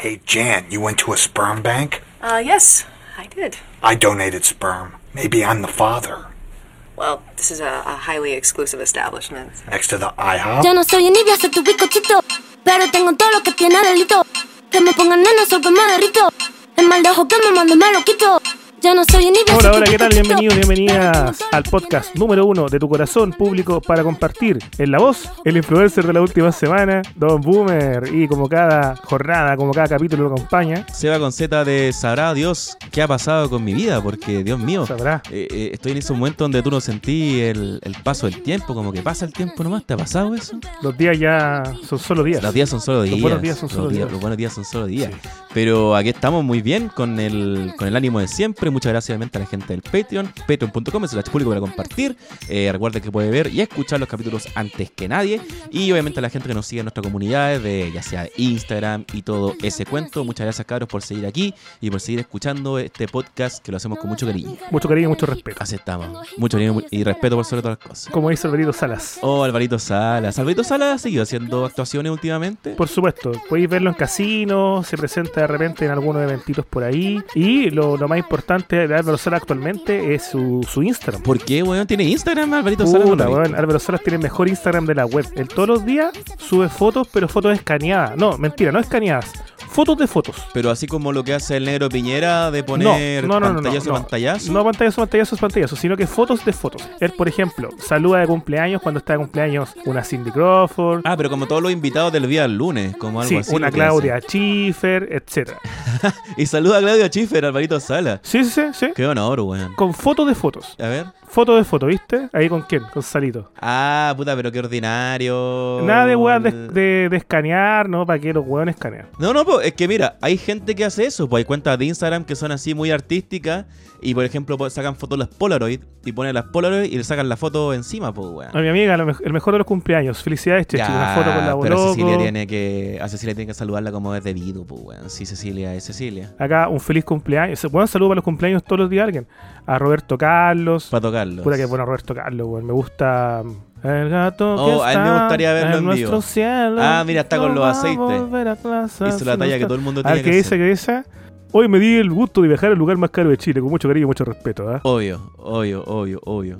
Hey, Jan, you went to a sperm bank? Uh, yes, I did. I donated sperm. Maybe I'm the father. Well, this is a, a highly exclusive establishment. Next to the IHOP? Yo no soy envidia, soy tu bizcochito. Pero tengo todo lo que tiene delito. Que me pongan nena, soy que me derrito. El mal de ojo que me mando me lo quito. Yo no soy Hola, hola, ¿qué tal? Bienvenidos, bienvenidas al podcast número uno de tu corazón público para compartir en la voz, el influencer de la última semana, Don Boomer, y como cada jornada, como cada capítulo lo acompaña, Seba con Z de Sabrá Dios qué ha pasado con mi vida, porque Dios mío, sabrá. eh, eh, estoy en ese momento donde tú no sentí el, el paso del tiempo, como que pasa el tiempo nomás, ¿te ha pasado eso? Los días ya son solo días. Los días son solo días. Los buenos días son los solo días. Los buenos días son solo días. Sí. Pero aquí estamos muy bien con el, con el ánimo de siempre. Muchas gracias obviamente a la gente del Patreon, patreon.com, es el público para compartir. Eh, recuerda que puede ver y escuchar los capítulos antes que nadie. Y obviamente a la gente que nos sigue en nuestra comunidad, de, ya sea Instagram y todo ese cuento. Muchas gracias, cabros, por seguir aquí y por seguir escuchando este podcast que lo hacemos con mucho cariño. Mucho cariño y mucho respeto. Así estamos. Mucho cariño y respeto por sobre todas las cosas. Como dice Alvarito Salas. Oh, Alvarito Salas. Alvarito Salas ha seguido haciendo actuaciones últimamente. Por supuesto, podéis verlo en casinos, se presenta de repente en algunos eventitos por ahí. Y lo, lo más importante de Álvaro Salas actualmente es su, su Instagram. ¿Por qué, weón? ¿Tiene Instagram Alvarito Salas? Puta, weón. Álvaro Salas tiene el mejor Instagram de la web. Él todos los días sube fotos, pero fotos escaneadas. No, mentira, no escaneadas. Fotos de fotos. Pero así como lo que hace el negro Piñera de poner no, no, no, no, pantallazo no. pantallazo. No pantallazo, pantallazo, pantallazo, sino que fotos de fotos. Él, por ejemplo, saluda de cumpleaños cuando está de cumpleaños una Cindy Crawford, Ah, pero como todos los invitados del día del lunes, como algo sí, así. una Claudia Schiffer, etc. hace. Y saluda a Claudia Schiffer, Alvarito Salas. Sí, sí, sí, sí. Qué honor, weón. Con fotos de fotos. A ver. Fotos de fotos, ¿viste? Ahí con quién? Con Salito. Ah, puta, pero qué ordinario. Nada de weas de, de- de escanear, ¿no? ¿Para qué los weones escanean? No, no, pues es que mira, hay gente que hace eso, pues hay cuentas de Instagram que son así muy artísticas y por ejemplo pues, sacan fotos las Polaroid y ponen las Polaroid y le sacan la foto encima, pues weón. A mi amiga, el mejor de los cumpleaños. Felicidades. Ya, Una foto con la pero. Cecilia tiene que a Cecilia tiene que saludarla como es debido, pues weón. Sí, Cecilia es Cecilia. Acá un feliz cumpleaños. Buen saludo para los cumpleaños todos los días a alguien. A Roberto Carlos. Para tocarlo. Pura que bueno Roberto Carlos, weón. Me gusta. El gato que Oh, a él me gustaría verlo en en vivo. cielo. Ah, mira, está con los aceites. clase Hizo la talla que todo el mundo tiene ver, que ¿qué dice? hacer. ¿Qué dice? Hoy me di el gusto de viajar al lugar más caro de Chile, con mucho cariño y mucho respeto. ¿ah? Obvio, obvio, obvio, obvio.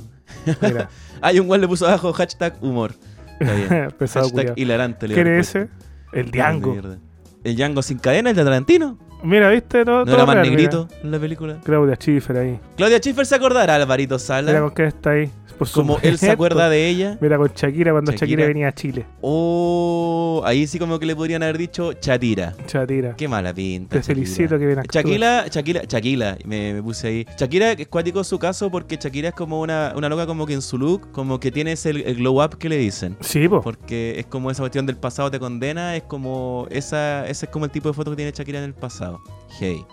Hay un guay le puso abajo hashtag humor. Está bien. pesado hashtag hilarante. le ¿Quién es ese? El. Mierda. El Django sin cadena, el de Tarantino. Mira, ¿viste? Todo, No todo era más real, negrito en la película. mira. Claudia Schiffer ahí. Claudia Schiffer se acordará, Alvarito Mira Sala. con qué está ahí. Por Como él se acuerda de ella. Mira con Shakira cuando Shakira, Shakira. venía a Chile. Oh, ahí sí como que le podrían haber dicho Chatira. Chatira. Qué mala pinta. Te Shakira. felicito que bien actúas. Shakira, Shakira, Shakira, me, me puse ahí. Shakira es cuático su caso porque Shakira es como una, una loca como que en su look, como que tiene ese el glow up que le dicen. Sí, po. Porque es como esa cuestión del pasado te condena, es como esa, ese es como el tipo de foto que tiene Shakira en el pasado.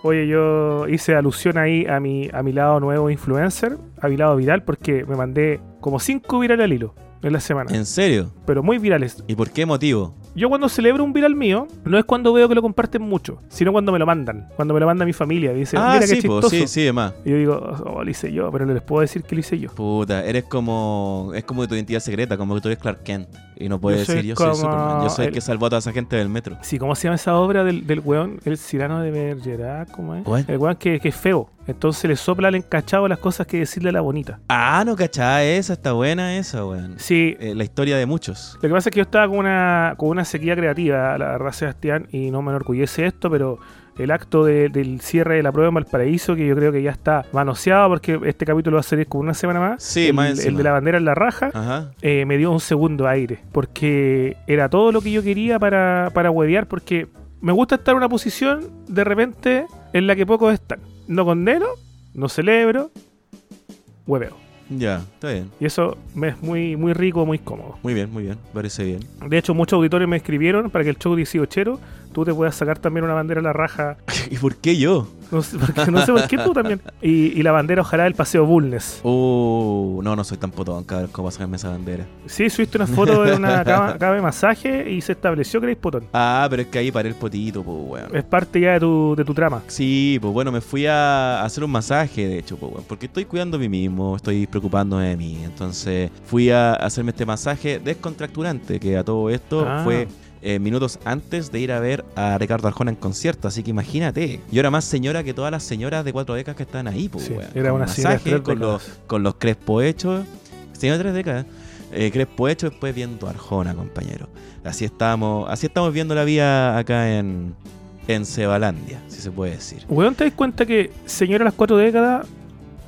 Oye, yo hice alusión ahí a mi, a mi lado nuevo influencer, a mi lado viral, porque me mandé como cinco virales al hilo en la semana. ¿En serio? Pero muy virales. ¿Y por qué motivo? Yo cuando celebro un viral mío, no es cuando veo que lo comparten mucho, sino cuando me lo mandan. Cuando me lo manda mi familia. Y dice, ah, mira qué sí, po, chistoso. sí, sí, demás. Y yo digo, oh, lo hice yo, pero no les puedo decir que lo hice yo. Puta, eres como. Es como tu identidad secreta, como que tú eres Clark Kent. Y no puedes Yo decir, yo soy Superman. Yo soy el el- que salvó a toda esa gente del metro. Sí, ¿cómo se llama esa obra del, del weón? El Cirano de Bergerac, ¿cómo es? ¿Cuál? El weón que, que es feo. Entonces le sopla al encachado las cosas que decirle a la bonita. Ah, no cachá, esa está buena, esa, weón. Sí, Eh, la historia de muchos. Lo que pasa es que yo estaba con una, con una sequía creativa, la verdad, Sebastián, y no me enorgullece esto, pero el acto de- del cierre de la prueba en Valparaíso, que yo creo que ya está manoseado, porque este capítulo va a salir con una semana más. Sí, el, más el de la bandera en la raja. Ajá. eh, me dio un segundo aire, porque era todo lo que yo quería para, para huevear, porque me gusta estar en una posición de repente en la que pocos están. No condeno, no celebro, hueveo. Ya, está bien. Y eso me es muy, muy rico, muy cómodo. Muy bien, muy bien. Parece bien. De hecho, muchos auditores me escribieron para que el show 18 tú te puedas sacar también una bandera a la raja. ¿Y por qué yo? No sé, porque no sé por qué tú también. Y, y la bandera, ojalá, del paseo Bulnes. Uh, no, no soy tan potón, cabrón, como sacarme esa bandera. Sí, subiste una foto de una cama, cama de masaje y se estableció que eres potón. Ah, pero es que ahí paré el potito, pues, weón. Es parte ya de tu, de tu trama. Sí, pues bueno, me fui a hacer un masaje, de hecho, pues, weón, porque estoy cuidando a mí mismo, estoy preocupándome de mí. Entonces fui a hacerme este masaje descontracturante, que a todo esto Ah. fue eh, minutos antes de ir a ver a Ricardo Arjona en concierto. Así que imagínate. Yo era más señora que todas las señoras de cuatro décadas que están ahí, pues, Sí, weón. era una masaje, con los, con los crespos hechos. Señora de tres décadas. Eh, Crespo hecho después viendo Arjona, compañero. Así estamos, así estamos viendo la vida acá en, en Cebalandia, si se puede decir. Weón, ¿te das cuenta que Señora de las cuatro décadas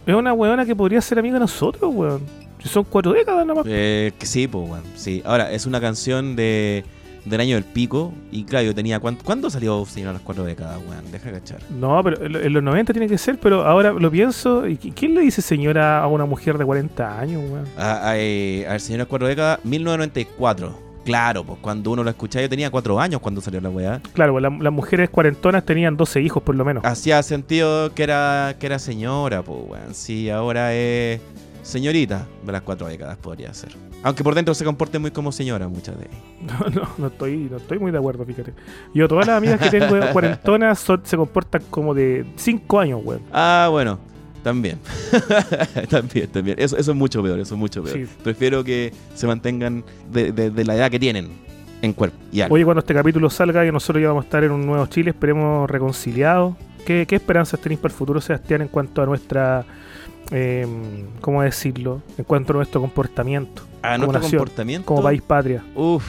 es una weona que podría ser amiga de nosotros, weón? Son cuatro décadas nomás. Eh, que sí, pues, weón. Sí. Ahora, es una canción de del año del pico. Y claro, yo tenía. ¿cuán- ¿Cuándo salió Señor a las cuatro décadas, weón? Deja cachar. No, pero en los 90 tiene que ser, pero ahora lo pienso. ¿y qui- ¿Quién le dice señora a una mujer de 40 años, weón? A, a, eh, a ver, Señor a las cuatro décadas, 1994. Claro, pues cuando uno lo escuchaba, yo tenía cuatro años cuando salió la weá. Claro, pues, la- las mujeres cuarentonas tenían 12 hijos por lo menos. Hacía sentido que era, que era señora, pues, weón. Sí, ahora es señorita de las cuatro décadas, podría ser. Aunque por dentro se comporte muy como señora muchas de ellas. No, no, no estoy, no estoy muy de acuerdo, fíjate. Yo todas las amigas que tengo cuarentonas son- se comportan como de 5 años, weón. Ah, bueno, también. también, también. Eso, eso es mucho peor, eso es mucho peor. Sí. Prefiero que se mantengan de, de- de la edad que tienen en cuerpo y alma. Oye, cuando este capítulo salga y nosotros ya vamos a estar en un nuevo Chile, esperemos reconciliados. ¿Qué, qué esperanzas tenéis para el futuro, Sebastián, en cuanto a nuestra... eh, ¿Cómo decirlo? En cuanto a nuestro comportamiento a como nuestro nación, comportamiento. como país patria. Uf,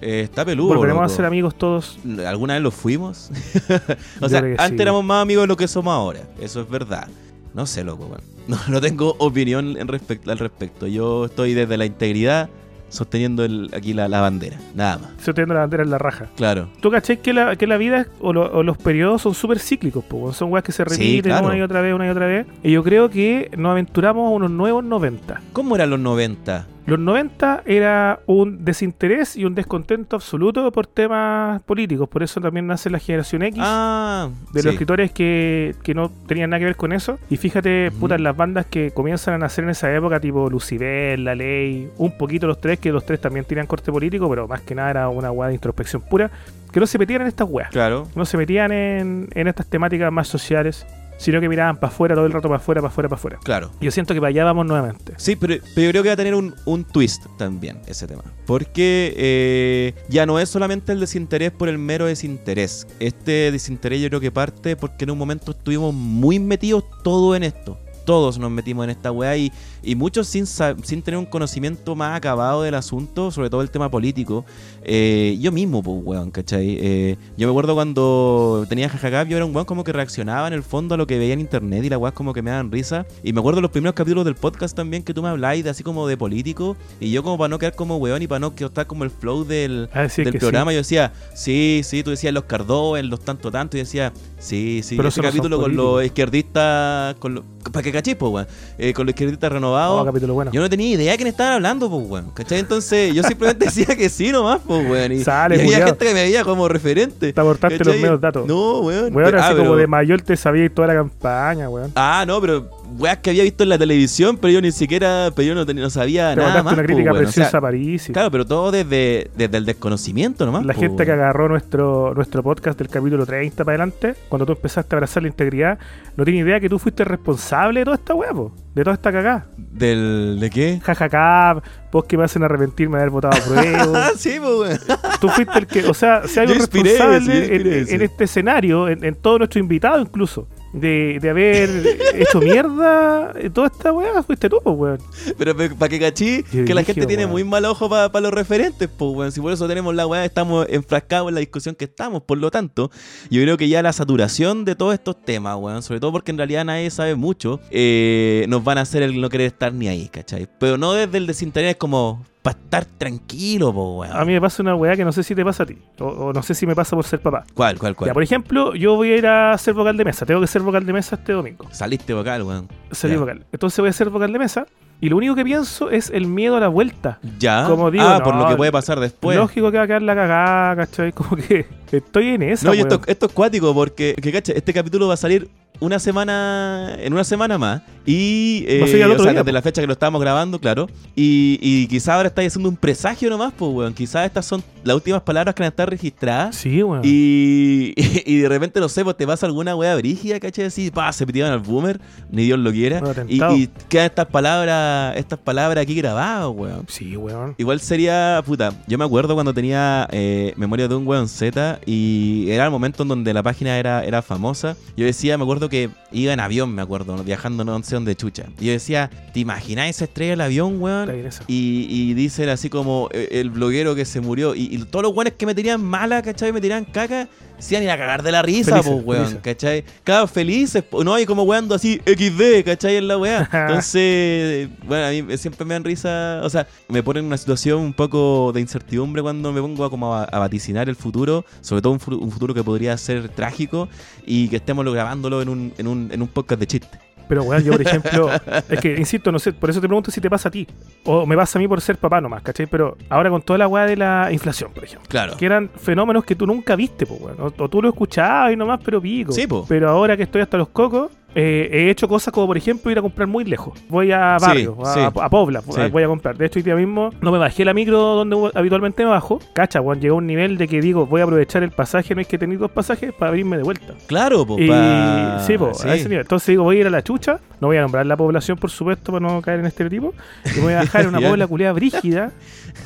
eh, está peludo. ¿Volveremos a loco. ser amigos todos? ¿Alguna vez lo fuimos? o sea, antes sí. éramos más amigos de lo que somos ahora. Eso es verdad. No sé, loco. No, no tengo opinión en respect- al respecto. Yo estoy desde la integridad sosteniendo el- aquí la, la bandera. Nada más. Se teniendo la bandera en la raja. Claro. ¿Tú caché que la, que la vida o, lo- o los periodos son súper cíclicos? po, son weas que se Sí, repiten claro. una y otra vez, una y otra vez. Y yo creo que nos aventuramos a unos nuevos 90. ¿Cómo eran los 90? Los 90 era un desinterés y un descontento absoluto por temas políticos. Por eso también nace la generación X. Ah, de sí. los escritores que, que no tenían nada que ver con eso. Y fíjate, Ujú. puta, las bandas que comienzan a nacer en esa época, tipo Lucibel, La Ley, un poquito los tres, que los tres también tenían corte político, pero más que nada era una weá de introspección pura, que no se metían en estas weas. Claro. No se metían en, en estas temáticas más sociales, sino que miraban para afuera todo el rato, para afuera, para afuera, para afuera. Claro. Yo siento que para allá vamos nuevamente. Sí, pero, pero yo creo que va a tener un, un twist también ese tema. Porque eh, ya no es solamente el desinterés por el mero desinterés. Este desinterés yo creo que parte porque en un momento estuvimos muy metidos todo en esto. Todos nos metimos en esta weá y, y muchos sin, sin tener un conocimiento más acabado del asunto, sobre todo el tema político. Eh, yo mismo, pues, weón, ¿cachai? Eh, yo me acuerdo cuando tenía jajacap, yo era un weón como que reaccionaba en el fondo a lo que veía en internet y las weas como que me daban risa. Y me acuerdo los primeros capítulos del podcast también que tú me hablabas de así como de político. Y yo como para no quedar como weón y para no estar como el flow del, A decir del programa, yo decía, sí, sí, tú decías los Cardó, en los tanto tanto, y decía, sí, sí, Pero ese capítulo con los izquierdistas, con los, para que cachis, pues, weón, eh, con los izquierdistas Oh, renovados. capítulo bueno. Yo no tenía idea de quién estaban hablando, pues, weón. ¿Cachai? Entonces, yo simplemente decía que sí nomás, pues, weón. Y, Sale, y había gente que me veía como referente. Te aportaste los medios datos. No, weón. Weón, Ah, así pero- como de mayor te sabía toda la campaña, weón. Ah, no, pero weas que había visto en la televisión, pero yo ni siquiera, pero yo no, tenía- no sabía Te nada más. una po, crítica weón. O sea, preciosa a París. y- Claro, pero todo desde, desde el desconocimiento nomás. La po, gente que agarró nuestro, nuestro podcast del capítulo 30 para adelante, cuando tú empezaste a abrazar la integridad, no tiene idea que tú fuiste responsable de toda esta huevo, de toda esta cagada. ¿Del, ¿De qué? Jajaja, vos que me hacen arrepentirme de haber votado a prueba. Sí, pues, tú fuiste el que, o sea, si hay Yo un inspiré responsable inspiré en, este escenario, en, en todo nuestro invitado incluso, de, de haber hecho mierda en toda esta weá, fuiste tú, pues, weón. Pero para que cachí, que la gente tiene muy mal ojo para los referentes, pues, weón. Si por eso tenemos la weá, estamos enfrascados en la discusión que estamos. Por lo tanto, yo creo que ya la saturación de todos estos temas, weón, sobre todo porque en realidad nadie sabe mucho, eh, nos van a hacer el no querer estar ni ahí, ¿cachai? Pero no desde el desinterés como para estar tranquilo, pues, weón. A mí me pasa una weá que no sé si te pasa a ti, o, o no sé si me pasa por ser papá. ¿Cuál, cuál, cuál? Ya, por ejemplo, yo voy a ir a ser vocal de mesa. Tengo que ser vocal de mesa este domingo. Saliste vocal, weón. Salí Ya. vocal. Entonces voy a ser vocal de mesa. Y lo único que pienso es el miedo a la vuelta. Ya. Como digo, ah, no, por lo que puede pasar después. Lógico que va a quedar la cagada, ¿cachai? Como que estoy en esa. No, y esto, es cuático porque, que, este capítulo va a salir una semana, en una semana más, Y, eh, a al o otro sea, día, po. la fecha que lo estábamos grabando, claro. Y, y quizás ahora estáis haciendo un presagio nomás, pues, weón. Quizás estas son las últimas palabras que van a estar registradas. Sí, weón. Y, y de repente, no sé, pues te pasa alguna weá brígida, ¿cachai? Así, pa, se metieron al boomer, ni Dios lo quiera. Y, y quedan estas palabras, estas palabras aquí grabadas, weón. Sí, weón. Igual sería, puta, yo me acuerdo cuando tenía eh, Memoria de un weón Z y era el momento en donde la página era, era famosa. Yo decía, me acuerdo que iba en avión, me acuerdo, viajando no sé dónde chucha. Y yo decía, ¿te imagináis esa estrella del avión, weón? Y, y dicen así como eh, el bloguero que se murió. Y, y todos los weones que me tirían mala, ¿cachai? Me tiran caca. Se iban a ir a cagar de la risa, Felices, pues, weón, felices. ¿cachai? Cada felices, no hay como weando así XD, ¿cachai? En la weá. Entonces, bueno, a mí siempre me dan risa, o sea, me ponen en una situación un poco de incertidumbre cuando me pongo a, como a, a vaticinar el futuro, sobre todo un, un futuro que podría ser trágico y que estemos lo- grabándolo en un, en un, en un podcast de chiste. Pero, weón, yo, por ejemplo, es que, insisto, no sé, por eso te pregunto si te pasa a ti. O me pasa a mí por ser papá nomás, ¿cachai? Pero ahora con toda la weá de la inflación, por ejemplo. Claro. Que eran fenómenos que tú nunca viste, pues, weón. O, o tú lo escuchabas y nomás, pero pico. Sí, po. Pero ahora que estoy hasta los cocos, eh, he hecho cosas como, por ejemplo, ir a comprar muy lejos. Voy a Sí, barrio, a, sí. a Pobla, Sí. voy a comprar. De hecho, hoy día mismo no me bajé la micro donde habitualmente me bajo. Cacha, weón, llegó a un nivel de que digo, voy a aprovechar el pasaje, no es que tener dos pasajes para abrirme de vuelta. Claro, pues, Y pa- sí, po, a ese nivel. Entonces digo, voy a ir a la chucha, no voy a nombrar la población, por supuesto, para no caer en estereotipo. Y me voy a dejar en una pobla culeada brígida.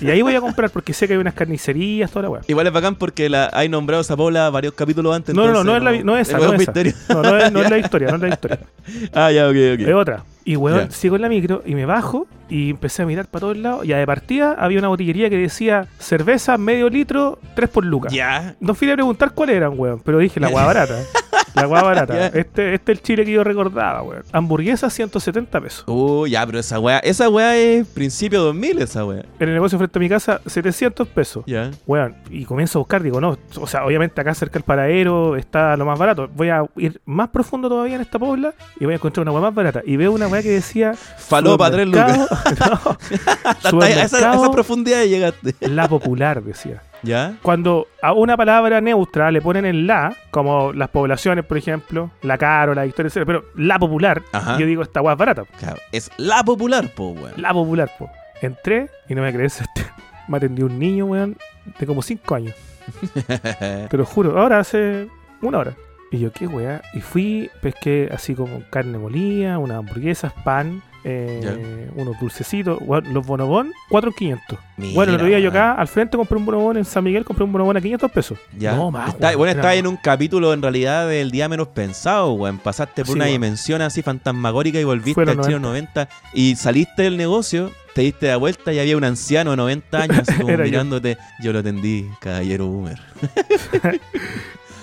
Y ahí voy a comprar porque sé que hay unas carnicerías, toda la weá. Igual es bacán porque la, hay nombrado esa bola varios capítulos antes. No, no, no, no es, la, esa. No, no es, no es la historia, no es la historia. Ah, ya, ok, ok. Es otra. Y weón, Ya. sigo en la micro y me bajo y empecé a mirar para todos lados. Y a de partida había una botillería que decía cerveza medio litro, 3 por lucas. Ya. No fui a preguntar cuáles eran, weón, pero dije la hueá barata. La hueá barata. Este, este es el chile que yo recordaba, weón. Hamburguesa 170 pesos. Uh, ya, pero esa weá, esa weá es principio 2000, esa weá. En el negocio frente a mi casa, 700 pesos. Ya. Weón, y comienzo a buscar, digo, no, o sea, obviamente acá cerca del paradero está lo más barato. Voy a ir más profundo todavía en esta pobla y voy a encontrar una weá más barata. Y veo una weá que decía. Falopa, tres lucas. no, esa, esa profundidad llegaste. La popular, decía. ¿Ya? Cuando a una palabra neutra le ponen el la, como las poblaciones, por ejemplo, la caro, la historia, etc., pero la popular, Ajá. yo digo, esta es barata. Claro. Es la popular, po, weón. La popular, po. Entré y no me crees, me atendió un niño, weón, de como 5 años. Te lo juro, ahora hace una hora. Y yo, qué weá. Y fui, pesqué así como carne molida, unas hamburguesas, pan, eh, unos dulcecitos, los bonobón, 4.500. Mira, Bueno, el otro día yo acá al frente compré un bonobón en San Miguel, compré un bonobón a 500 pesos. Ya. No, más. Está- bueno, más. en un capítulo en realidad del día menos pensado, weón. Pasaste por Sí, una weón. dimensión así fantasmagórica y volviste al los chino 90 y saliste del negocio, te diste la vuelta y había un anciano de 90 años así como Era yo. mirándote. Yo. lo atendí, caballero boomer.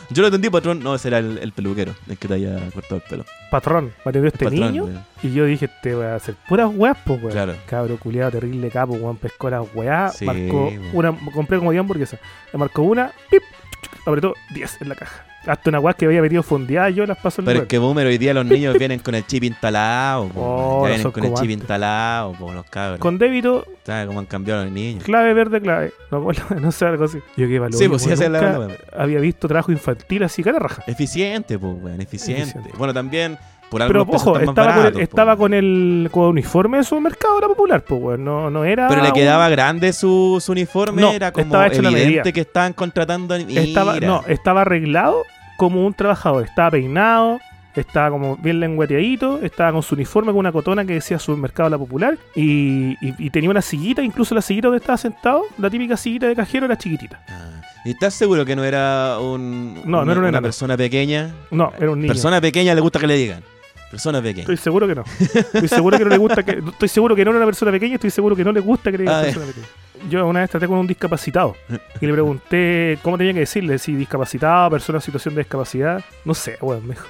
yo lo atendí, patrón. No, ese era el, el peluquero, el que te había cortado el pelo. Patrón, me atendió este Patrón, niño. Y yo dije, te voy a hacer puras weas, pues, weón. Claro. Cabro culiado, terrible capo, weón, pescó las weas, Sí, marcó weón. una, compré como 10 hamburguesas. Le marcó una, pip, apretó 10 en la caja. Hasta una weá que había metido fondeada yo las paso en Pero es que boomer hoy día los niños vienen con el chip instalado, Oh, ya vienen con el como chip instalado, po, los cabros. Con débito, ¿Sabes cómo han cambiado los niños? clave verde, clave. No, no sé, algo así. Yo qué valor. Sí, pues sí, la- la- había visto trabajo infantil así, cara raja. Eficiente, pues, weón, eficiente. Eficiente. Bueno, también, por Pero ojo, estaba, con el, estaba con el con uniforme de supermercado era popular, pues. No, no era. Pero le un- quedaba grande su, su uniforme, No, era como estaba hecho evidente que estaban contratando. Estaba, no, estaba arreglado como un trabajador. Estaba peinado, estaba como bien lengüeteadito, estaba con su uniforme con una cotona que decía Supermercado La Popular y, y- y tenía una sillita, incluso la sillita donde estaba sentado, la típica sillita de cajero era chiquitita. Ah, ¿Y estás seguro que no era un, No, no era un una persona pequeña? No, era un niño. Persona pequeña le gusta que le digan. Persona pequeña. Estoy seguro que no. Estoy seguro que no le gusta que. Estoy seguro que no era una persona pequeña, estoy seguro que no le gusta que le digan Ah, persona pequeña. Yo una vez traté con un discapacitado y le pregunté cómo tenía que decirle, si discapacitado, persona en situación de discapacidad. No sé, weón, me dijo.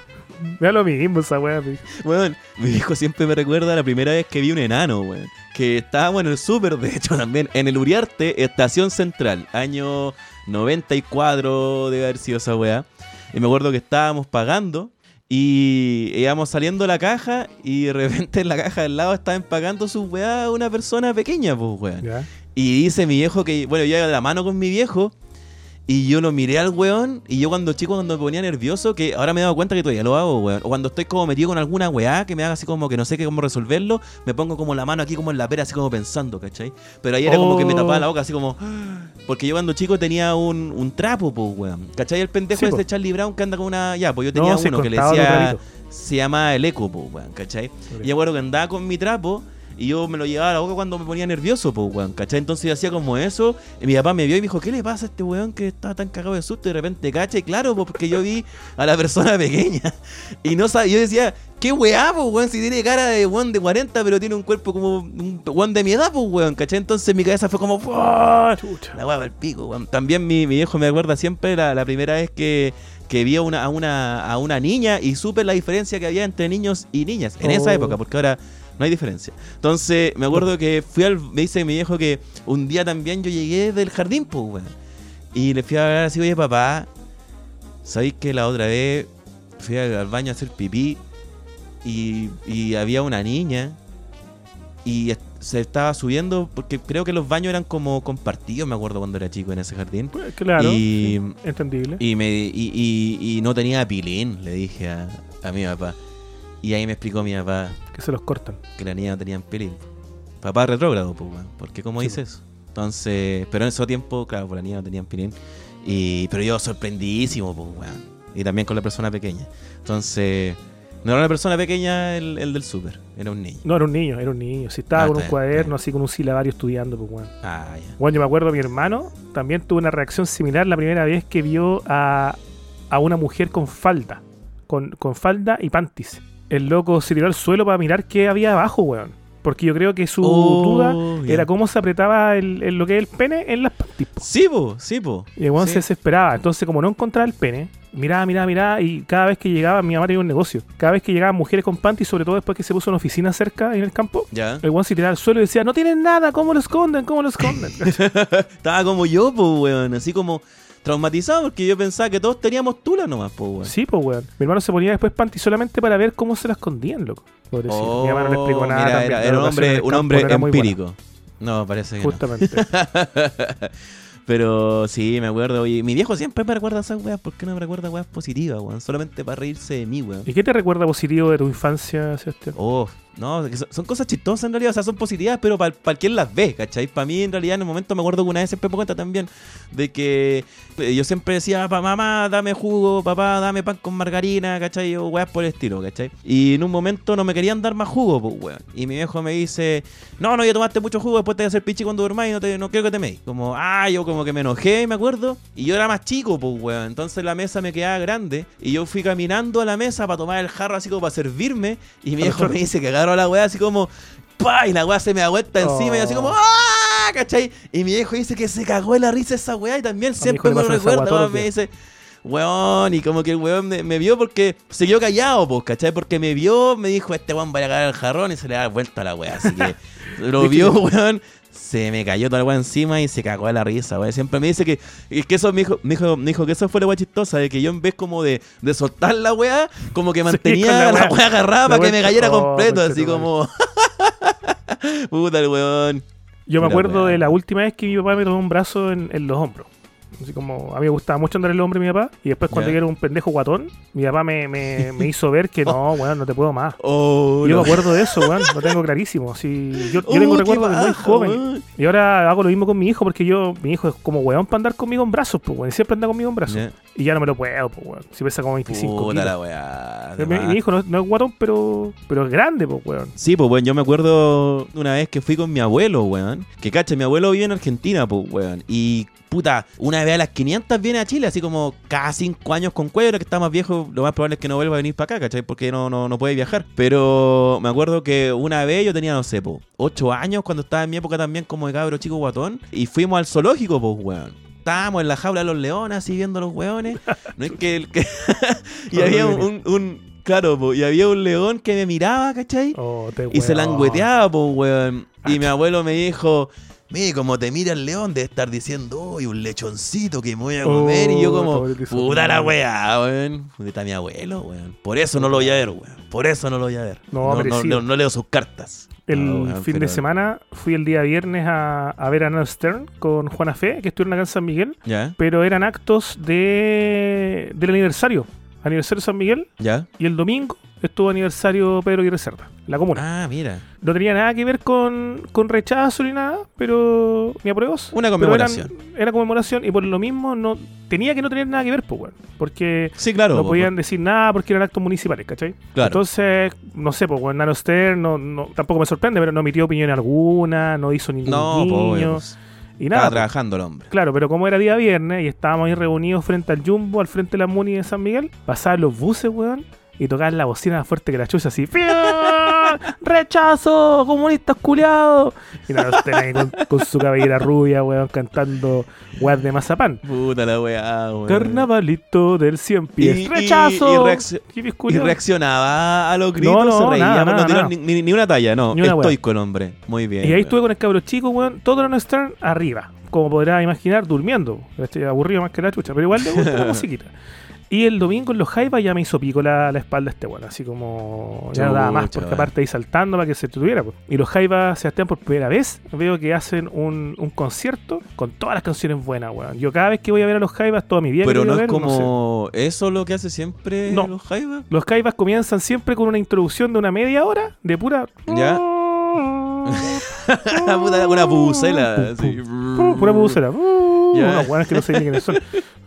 Me da lo mismo esa weá. dijo. Weón, mi hijo siempre me recuerda la primera vez que vi un enano, weón. Que estábamos en el súper, de hecho, también, en el Uriarte, Estación Central, año 94 debe haber sido esa weá. Y me acuerdo que estábamos pagando y íbamos saliendo de la caja y de repente en la caja del lado estaban pagando su weá una persona pequeña, pues weón. Y dice mi viejo que, bueno, yo iba de la mano con mi viejo Y yo lo miré al weón. Y yo cuando chico, cuando me ponía nervioso, que ahora me he dado cuenta que todavía lo hago, weón. O cuando estoy como metido con alguna weá que me haga así como que no sé qué cómo resolverlo, me pongo como la mano aquí como en la pera, así como pensando, ¿cachai? Pero ahí era como que me tapaba la boca, así como. Porque yo cuando chico tenía un, un trapo, pues, weón. ¿Cachai? El pendejo Sí, ese de Charlie Brown que anda con una. Ya, pues yo tenía No, uno que le decía. Se llama el eco, pues, weón, ¿cachai? Y yo acuerdo que andaba con mi trapo. Y yo me lo llevaba a la boca cuando me ponía nervioso, pues, weón, ¿cachai? Entonces yo hacía como eso. Y mi papá me vio y me dijo, ¿qué le pasa a este weón que está tan cagado de susto? Y de repente, cacha, y claro, pues, porque yo vi a la persona pequeña. Y no sabía, yo decía, ¿qué weá, pues, weón? Si tiene cara de weón de 40, pero tiene un cuerpo como un weón de mi edad, pues, weón, ¿cachai? Entonces mi cabeza fue como. La weá el pico, weón. También mi, mi viejo me acuerda siempre la, la primera vez que, que vi a una, a, una, a una niña y supe la diferencia que había entre niños y niñas en esa Oh. época, porque ahora no hay diferencia. Entonces, me acuerdo que fui al. Me dice mi viejo que un día también yo llegué del jardín, pues, weón. Y le fui a hablar así, oye, papá, ¿sabéis que la otra vez fui al, baño a hacer pipí y, y había una niña y se estaba subiendo porque creo que los baños eran como compartidos, me acuerdo cuando era chico en ese jardín. Pues, claro. Y- sí, entendible. Y, me, y, y- y no tenía pilín, le dije a, a mi papá. Y ahí me explicó mi papá que se los cortan. que la niña no tenía pilín. Papá retrógrado, pues, weón. ¿Por qué cómo Sí, dice eso? Entonces, pero en ese tiempo, claro, pues la niña no tenía pilín. Y, pero yo sorprendidísimo, pues, weón. Y también con la persona pequeña. Entonces, no era una persona pequeña el, el del súper, era un niño. No, era un niño, era un niño. Si estaba Ah, con un bien, cuaderno, bien. así con un silabario estudiando, pues, weón. Ah, ya. Bueno, yo me acuerdo, mi hermano también tuvo una reacción similar la primera vez que vio a, a una mujer con falda. Con, con falda y panties. El loco se tiró al suelo para mirar qué había abajo, weón. Porque yo creo que su Oh, duda era cómo se apretaba el, el- lo que es el pene en las panties. po. Sí, po, sí, po. Y el weón Sí. se desesperaba. Entonces, como no encontraba el pene, miraba, miraba, miraba. Y cada vez que llegaba, mi mamá tenía un negocio. Cada vez que llegaban mujeres con panties, sobre todo después que se puso una oficina cerca en el campo, Ya. el weón se tiraba al suelo y decía: No tienen nada, ¿cómo lo esconden? ¿Cómo lo esconden? Estaba como yo, pues, weón. Así como traumatizado porque yo pensaba que todos teníamos tula nomás, pues, weón. Sí, pues, weón. Mi hermano se ponía después panty solamente para ver cómo se la escondían, loco. Pobrecito. Oh, Mi mamá no le explicó nada. mira, también, era, un hombre, un hombre empírico. No, parece que no. Justamente. Pero sí, me acuerdo. Y mi viejo siempre me recuerda esas weas. ¿Por qué no me recuerda weas positivas, weón? Solamente para reírse de mí, weón. ¿Y qué te recuerda positivo de tu infancia, Sebastián? Oh, no, son, cosas chistosas en realidad, o sea, son positivas, pero para quien las ve, ¿cachai? Para mí, en realidad, en el momento me acuerdo que una vez siempre me cuenta también de que eh, yo siempre decía, pa, mamá, dame jugo, papá, dame pan con margarina, ¿cachai? O weas por el estilo, ¿cachai? Y en un momento no me querían dar más jugo, pues, weón. Y mi viejo me dice, no, no, ya tomaste mucho jugo, después te voy a hacer pichi cuando durmáis y no, te, no quiero que te meis. Como, ah, yo como que me enojé, me acuerdo. Y yo era más chico, pues, weón. Entonces la mesa me quedaba grande y yo fui caminando a la mesa para tomar el jarro así como para servirme. Y mi viejo me dice que agarro la weá así como, ¡pa! Y la weá se me da vuelta encima y así como, Oh. ¡ah! ¿cachai? Y mi viejo dice que se cagó de la risa esa weá y también siempre me lo recuerda, me dice. Weón, y como que el weón me, me vio porque se quedó callado, pues, ¿cachai? Porque me vio, me dijo, este weón va a cagar el jarrón y se le da vuelta a la weá. Así que lo vio, weón, se me cayó toda la weá encima y se cagó de la risa, weón. Siempre me dice que, es que eso me dijo, me dijo, me dijo que eso fue la weá chistosa, de que yo en vez como de, de soltar la weá, como que mantenía la la weá. agarrada La para que me cayera Oh, completo, así como. Puta el weón. Yo me Mira, acuerdo de la última vez que mi papá me tomó un brazo en, en los hombros. Así como a mí me gustaba mucho andar hombros de mi papá. Y después cuando yo era un pendejo guatón, mi papá me, me, me hizo ver que no, weón, no te puedo más. Oh, Yo no. me acuerdo de eso, weón. Lo tengo clarísimo. Sí, yo, yo Oh, tengo qué recuerdo de muy joven. weón. Y ahora hago lo mismo con mi hijo porque yo, mi hijo es como weón para andar conmigo en brazos, pues, weón. Siempre anda conmigo en brazos. Y ya no me lo puedo, pues, weón. Si pesa como 25 Puta la weá. Mi, hijo no, no es guatón, pero, pero es grande, pues, weón. Sí, pues, weón, yo me acuerdo una vez que fui con mi abuelo, weón. Que cacha, mi abuelo vive en Argentina, pues, weón. Y, puta, una vez a las 500 viene a Chile, así como cada 5 años con cuello, que está más viejo, lo más probable es que no vuelva a venir para acá, ¿cachai? Porque no, no, no puede viajar. Pero me acuerdo que una vez yo tenía, no sé, po, 8 años, cuando estaba en mi época también como de cabro chico guatón, y fuimos al zoológico, pues, weón. Estábamos en la jaula de los leones, así viendo a los weones. No es que... el- que- y había un, Claro, po, y había un león que me miraba, ¿cachai? Oh, Y se langueteaba, pues, weón. Y mi abuelo me dijo, Mire, como te mira el león, de estar diciendo, uy, un lechoncito que me voy a comer. y yo, como, Oh, pobre puta la weá, weón. Puta mi abuelo, weón. Por eso no lo voy a ver, weón. Por eso no lo voy a ver. No, no, no- no leo sus cartas. El weón, fin de semana fui el día viernes a, a ver a Nano Stern con Juana Fe, que estuvieron acá en San Miguel, ¿Ya? pero eran actos de del aniversario, aniversario de San Miguel, ¿Ya? y el domingo estuvo aniversario Pedro Aguirre Cerda, la comuna. Ah, mira. No tenía nada que ver con, con rechazo ni nada, pero ni apruebos. Una conmemoración. eran- era conmemoración y por lo mismo no tenía que no tener nada que ver, pues, weón. Porque Sí, claro. no po, podían decir nada porque eran actos municipales, ¿cachai? Claro. Entonces, no sé, pues, weón, Nano Stern no, no, tampoco me sorprende, pero no emitió opinión alguna, no hizo ningún No, po, obvio, pues. y Estaba nada. pues. trabajando el hombre. Claro, pero como era día viernes y estábamos ahí reunidos frente al Jumbo, al frente de la Muni de San Miguel, pasaban los buses, weón, y tocaban la bocina más fuerte que la chucha, así, ¡Fiaa! ¡Rechazo! ¡Comunistas culiados! Y nada, usted ahí con, con su cabellera rubia, weón, cantando weas de mazapán. Puta la weá, weón. Carnavalito del cien pies. y- ¡Rechazo! y reaccionaba a los gritos, No, no, se reía, nada, no tiró. Ni, ni- ni una talla, no. Ni una. Estoico el hombre. Muy bien. Y ahí weón. estuve con el cabro chico, weón, todo lo Stern arriba. Como podrás imaginar, durmiendo. Estoy aburrido más que la chucha, pero igual le gusta la musiquita. Y el domingo en los Jaivas ya me hizo pico la, la espalda este weón, así como ya no daba más, porque aparte ahí saltando para que se tuviera. pues. Y los Jaivas, Sebastián, por primera vez veo que hacen un, un concierto con todas las canciones buenas, weón. Yo cada vez que voy a ver a los Jaivas, toda mi vida Pero no es ver, sé. como eso lo que hace siempre No. los Jaivas. Los Jaivas comienzan siempre con una introducción de una media hora de pura... Ya. Una bucela. así. Pum, Pura Ya. Unos weones que no sé ni quiénes son.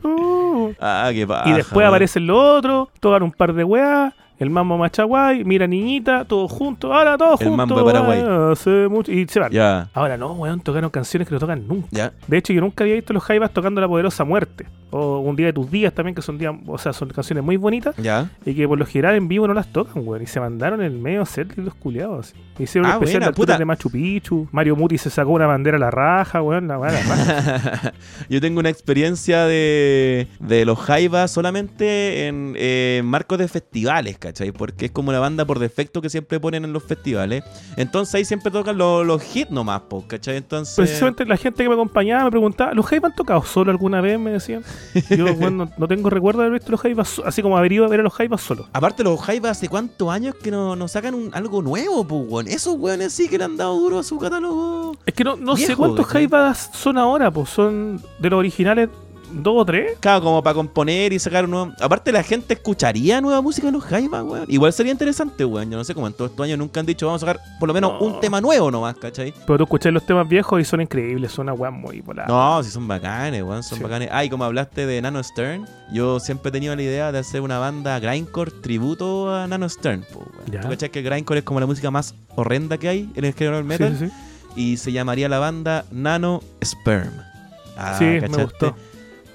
Ah, qué y después aparecen los otros, tocan un par de weas, el mambo machaguay, mira niñita, todos juntos, ahora todos El juntos. mambo de Paraguay. ah, hace mucho- y se van. Ya, Ahora no, weón, tocaron canciones que no tocan nunca. ya. De hecho, yo nunca había visto los Jaivas tocando La Poderosa Muerte. O Un Día de Tus Días también, que son días, o sea, son canciones muy bonitas. Ya. Y que por lo general en vivo no las tocan, weón. Y se mandaron el medio set los culiados. así. Hicieron Ah, un especial buena, puta. de Machu Picchu. Mario Muti se sacó una bandera a la raja, weón. La, la raja. Yo tengo una experiencia de, de los Jaivas solamente en eh, marcos de festivales, ¿cachai? Porque es como la banda por defecto que siempre ponen en los festivales. Entonces ahí siempre tocan los, los hits nomás, po, ¿cachai? Entonces... Precisamente la gente que me acompañaba me preguntaba, ¿los Jaivas han tocado solo alguna vez? Me decían. Yo, bueno, no, tengo recuerdo de haber visto los Jaivas, así como haber ido a ver a los Jaivas solo. Aparte, los Jaivas hace cuántos años que no, no sacan un- algo nuevo, pues, weón. Esos weones sí que le han dado duro a su catálogo. Es que no, no sé cuántos ¿cachai? Jaivas son ahora, pues son de los originales dos o tres. Claro, como para componer y sacar un nuevo... Aparte, la gente escucharía nueva música de los Jaivas, weón. Igual sería interesante, weón. Yo no sé cómo en todos estos años nunca han dicho vamos a sacar por lo menos No. un tema nuevo nomás, ¿cachai? Pero tú escuchás los temas viejos y son increíbles, son una weá muy volada. No, si son bacanes, weón, son Sí. bacanes. Ah, y como hablaste de Nano Stern, yo siempre he tenido la idea de hacer una banda grindcore tributo a Nano Stern, po, weón. Ya. ¿Tú cachai que grindcore es como la música más horrenda que hay en el género del Sí, metal? sí, sí. Y se llamaría la banda Nano Sperm. Ah, Sí, me gustó.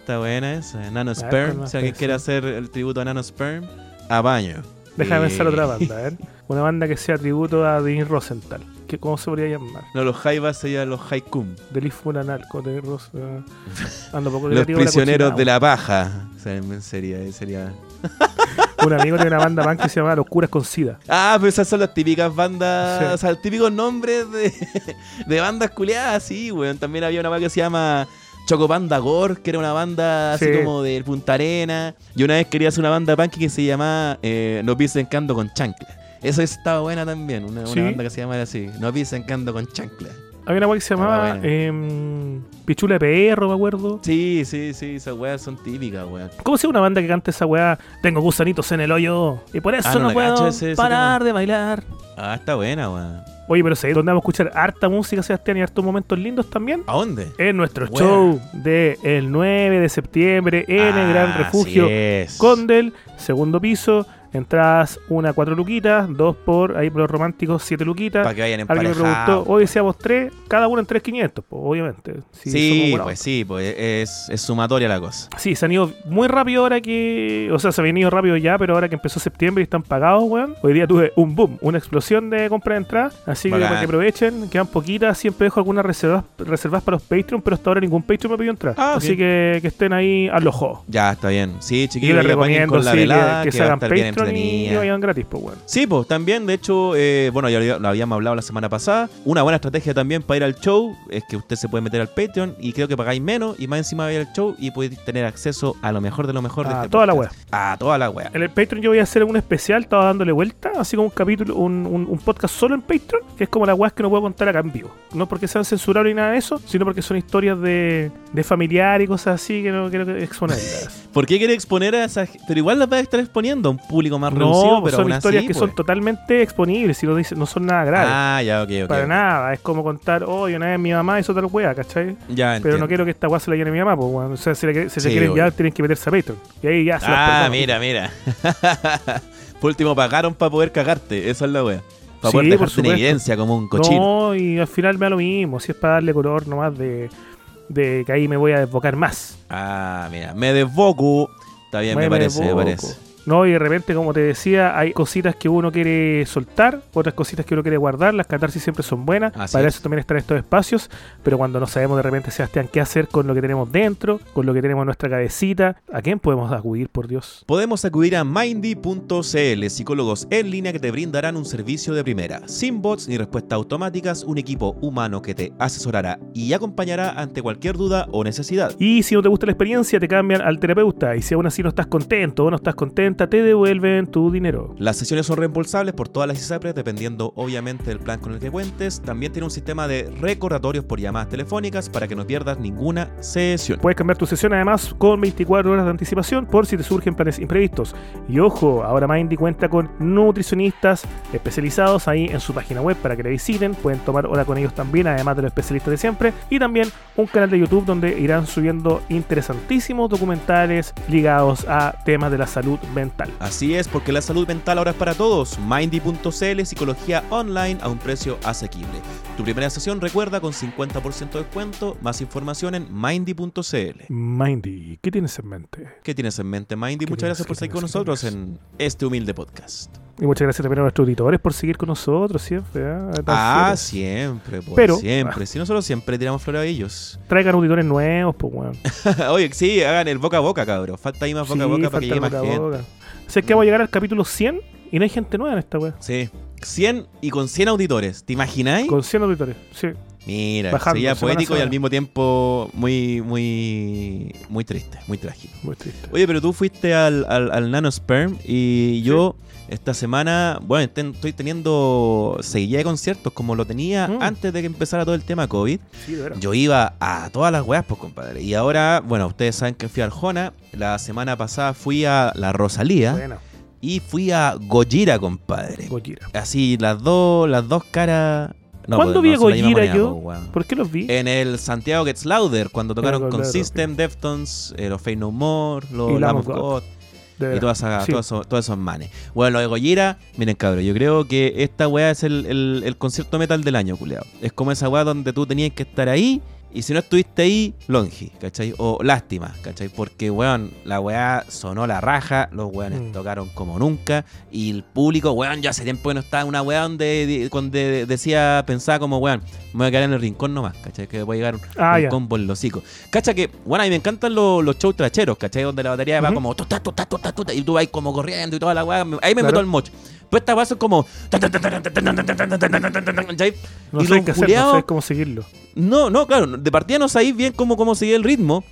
Está buena esa, Nano con Sperm. Si alguien quiere hacer el tributo a Nano Sperm, a baño. Déjame pensar otra banda, a ver. Una banda que sea tributo a Denis Rosenthal. Que, ¿Cómo se podría llamar? No, los Jaivas serían los Haikum. Delis Funanalco, Denis Rosenthal. Ando poco Los prisioneros de la paja. Sea, sería, sería Un amigo tiene una banda punk que se llama Los Curas con Sida. Ah, pero esas son las típicas bandas, Sí. o sea, los típicos nombres de, de bandas culiadas, sí, weón. También había una banda que se llama Chocopanda Gore, que era una banda así Sí. como de Punta Arena. Y una vez quería hacer una banda punk que se llamaba eh, No piensen cando con chancla. Esa estaba buena también, una, una Sí. banda que se llamaba así, No piensen cando con chancla. Había una weá que se llamaba Ah, em, Pichula de Perro, me acuerdo. Sí, sí, sí, esas weas son típicas, weón. ¿Cómo se llama una banda que canta esa weá? Tengo gusanitos en el hoyo y por eso Ah, no puedo cacho ese- ese parar de bailar. Ah, está buena, weón. Oye, pero ¿sabes dónde vamos a escuchar harta música, Sebastián, y hartos momentos lindos también? ¿A dónde? En nuestro show de el 9 de septiembre en el Gran Ah, Refugio así es. Condel, segundo piso. Entradas, una cuatro luquitas, dos por ahí por los románticos, siete luquitas. Para que vayan Alguien me preguntó, hoy decíamos tres, cada uno en 3.500, pues, obviamente. Si Sí, pues sí, pues es, es sumatoria la cosa. Sí, se han ido muy rápido ahora que. O sea, se habían ido rápido ya, pero ahora que empezó septiembre y están pagados, weón. Hoy día tuve un boom, una explosión de compra de entradas. Así que para que aprovechen, quedan poquitas. Siempre dejo algunas reservas, reservas para los Patreon, pero hasta ahora ningún Patreon me pidió entrar. Ah, Así que, que estén ahí a los ojos. Ya, está bien. Sí, Y yo chiquillos, les recomiendo con la sí, que- velada, que, que, se hagan Patreon Patreon y vayan gratis, pues bueno. Sí, pues también, de hecho, eh, bueno, ya lo- habíamos hablado la semana pasada. Una buena estrategia también para ir al show es que usted se puede meter al Patreon y creo que pagáis menos y más encima va a ir al show y podéis tener acceso a lo mejor de lo mejor de A este toda la podcast. A toda la wea. En el Patreon yo voy a hacer un especial, estaba dándole vuelta, así como un capítulo, un, un- un podcast solo en Patreon, que es como la weas que no puedo contar acá en vivo. No porque sean censurados ni nada de eso, sino porque son historias de, de familiar y cosas así que no quiero exponerlas. ¿Por qué quiere exponer a esa gente? Pero igual las va a estar exponiendo a un público más reducido, no, pues pero son aún historias así, que pues. son totalmente exponibles y no, no son nada graves. Ah, ya, ok, ok. para nada, es como contar, oye, una vez mi mamá hizo tal wea, ¿cachai? Ya, Pero entiendo. no quiero que esta wea se la llene mi mamá, pues, weón. O sea, si, le, si se Sí, quieren ya, tienen que meterse a Patreon. Y ahí ya se Ah, mira, mira. Por último, pagaron para poder cagarte. Esa es la wea. Para Sí, poder dejarte en evidencia como un cochino. No, y al final me da lo mismo. Si es para darle color nomás de, de que ahí me voy a desbocar más. Ah, mira. Me desboco. Está bien, me, parece, me parece. No, y de repente, como te decía, hay cositas que uno quiere soltar, otras cositas que uno quiere guardar. Las catarsis siempre son buenas. Así Para es. eso también están estos espacios. Pero cuando no sabemos de repente, Sebastián, qué hacer con lo que tenemos dentro, con lo que tenemos en nuestra cabecita, ¿a quién podemos acudir, por Dios? Podemos acudir a Mindy.cl, psicólogos en línea que te brindarán un servicio de primera, sin bots ni respuestas automáticas, un equipo humano que te asesorará y acompañará ante cualquier duda o necesidad. Y si no te gusta la experiencia, te cambian al terapeuta. Y si aún así no estás contento o no estás te devuelven tu dinero. Las sesiones son reembolsables por todas las ISAPRES dependiendo obviamente del plan con el que cuentes. También tiene un sistema de recordatorios por llamadas telefónicas para que no pierdas ninguna sesión. Puedes cambiar tu sesión además con 24 horas de anticipación por si te surgen planes imprevistos. Y ojo, ahora Mindy cuenta con nutricionistas especializados ahí en su página web para que le visiten. Pueden tomar hora con ellos también, además de los especialistas de siempre. Y también un canal de YouTube donde irán subiendo interesantísimos documentales ligados a temas de la salud mental. Así es, porque la salud mental ahora es para todos. Mindy.cl, psicología online a un precio asequible. Tu primera sesión recuerda con 50% de descuento. Más información en mindy.cl. Mindy, ¿qué tienes en mente? ¿Qué tienes en mente, Mindy? ¿Qué Muchas tienes? gracias por ¿Qué estar con nosotros tienes? en este humilde podcast. Y muchas gracias también a nuestros auditores por seguir con nosotros siempre. ¿ah? Ah, siempre, pues, Pero- siempre. Si nosotros siempre tiramos flores a ellos. Traigan auditores nuevos, pues, weón. Oye, sí, hagan el boca a boca, cabrón. Falta ahí más boca a boca para que falta llegue más gente. boca. O sea, es que vamos a llegar al capítulo 100 y no hay gente nueva en esta wea. Sí. 100 y con 100 auditores. ¿Te imagináis? Con 100 auditores. Sí. Mira, Bajando, sería poético y al mismo tiempo muy, muy, muy triste, muy trágico. Muy triste. Oye, pero tú fuiste al, al, al Nano Sperm y yo esta semana, bueno, ten- estoy teniendo seguidilla de conciertos como lo tenía Mm. antes de que empezara todo el tema COVID. Sí, de. Yo iba a todas las weas, pues, compadre. Y ahora, bueno, ustedes saben que fui a Arjona. La semana pasada fui a la Rosalía y fui a Gojira, compadre. Gojira. Así, las dos, las dos caras. No, ¿Cuándo vi a Gojira yo? po. ¿Por qué los vi? En el Santiago Gets Louder, cuando tocaron con System, Deftones, eh, los Fate No More, los Lamb of God. Y todas esas- Sí. todos, esos, todos esos manes. Bueno, lo de Gojira, miren cabrón, yo creo que esta weá es el, el- el concierto metal del año, culiado. Es como esa weá donde tú tenías que estar ahí y si no estuviste ahí, longi, ¿cachai? O lástima, ¿cachai? Porque, weón, la weá sonó la raja, los weones Mm. tocaron como nunca y el público, weón, ya hace tiempo que no estaba en una weá donde, donde decía, pensaba como, weón, me voy a quedar en el rincón nomás, ¿cachai? Que voy a llegar Ah, un ya. combo en los hocico. Cacha que, bueno, a mí me encantan los, los shows tracheros, ¿cachai? Donde la batería va como tuta, tuta, tuta, tuta, y tú vas como corriendo y toda la weá. Ahí me Claro. meto el mocho. Pero esta weá son como. No sé qué hacer, no sé cómo seguirlo. No, no, claro, de partida no sabéis bien cómo, cómo seguir el ritmo.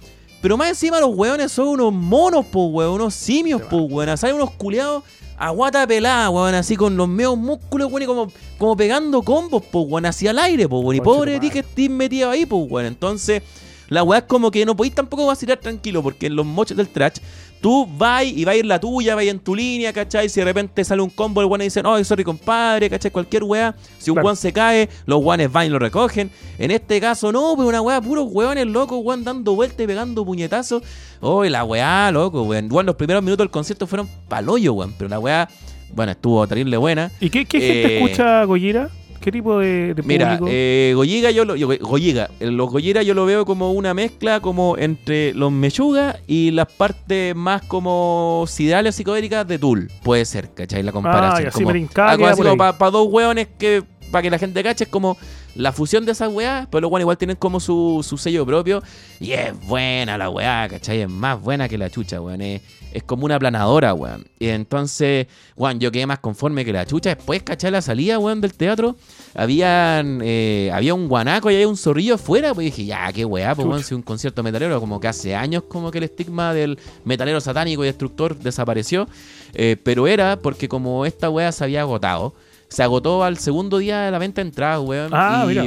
Pero más encima los weones son unos monos, po, weón, unos simios, po, weón. ¿Sabes? Unos culiados a guata pelada, weón, así con los medios músculos, weón, y como, como pegando combos, po, weón, hacia el aire, po, weón. Y pobre ti que estés metido ahí, po, weón. Entonces, la weá es como que no podéis tampoco vacilar tranquilo, porque en los mochos del trash, tú vas y va a ir la tuya, va a ir en tu línea, ¿cachai? Si de repente sale un combo, el weón dice, no, sorry, compadre, ¿cachai? Cualquier weá. Si un Claro. se cae, los weones van y lo recogen. En este caso, no, pues una weá, puros weones locos, weón, dando vueltas y pegando puñetazos. Oh, y la weá, loco, weón. Bueno, los primeros minutos del concierto fueron paloyo, weón. Pero la weá, bueno, estuvo terrible buena. ¿Y qué, qué gente Eh, escucha Gojira? ¿Qué tipo de, de Mira, eh, Goyiga yo lo, yo- Goyiga, eh, los Goyira yo lo veo como una mezcla como entre los Mechuga y las partes más como siderales psicodélicas de Tool. Puede ser, ¿cachai? La comparación. Ah, ya, como, algo queda así como para dos hueones que para que la gente cache es como la fusión de esas weas, pero los weones igual tienen como su, su sello propio y es buena la weá, ¿cachai? Es más buena que la chucha, weón. Es, es como una planadora, weón. Y entonces, weón, yo quedé más conforme que la chucha. Después, caché la salida, weón, del teatro. Habían, eh, había un guanaco y había un zorrillo afuera. Pues dije, ya, qué weá, pues, weón, si un concierto metalero. Como que hace años como que el estigma del metalero satánico y destructor desapareció. Eh, pero era porque como esta weá se había agotado. Se agotó al segundo día de la venta de entradas, weón. Ah, y, mira.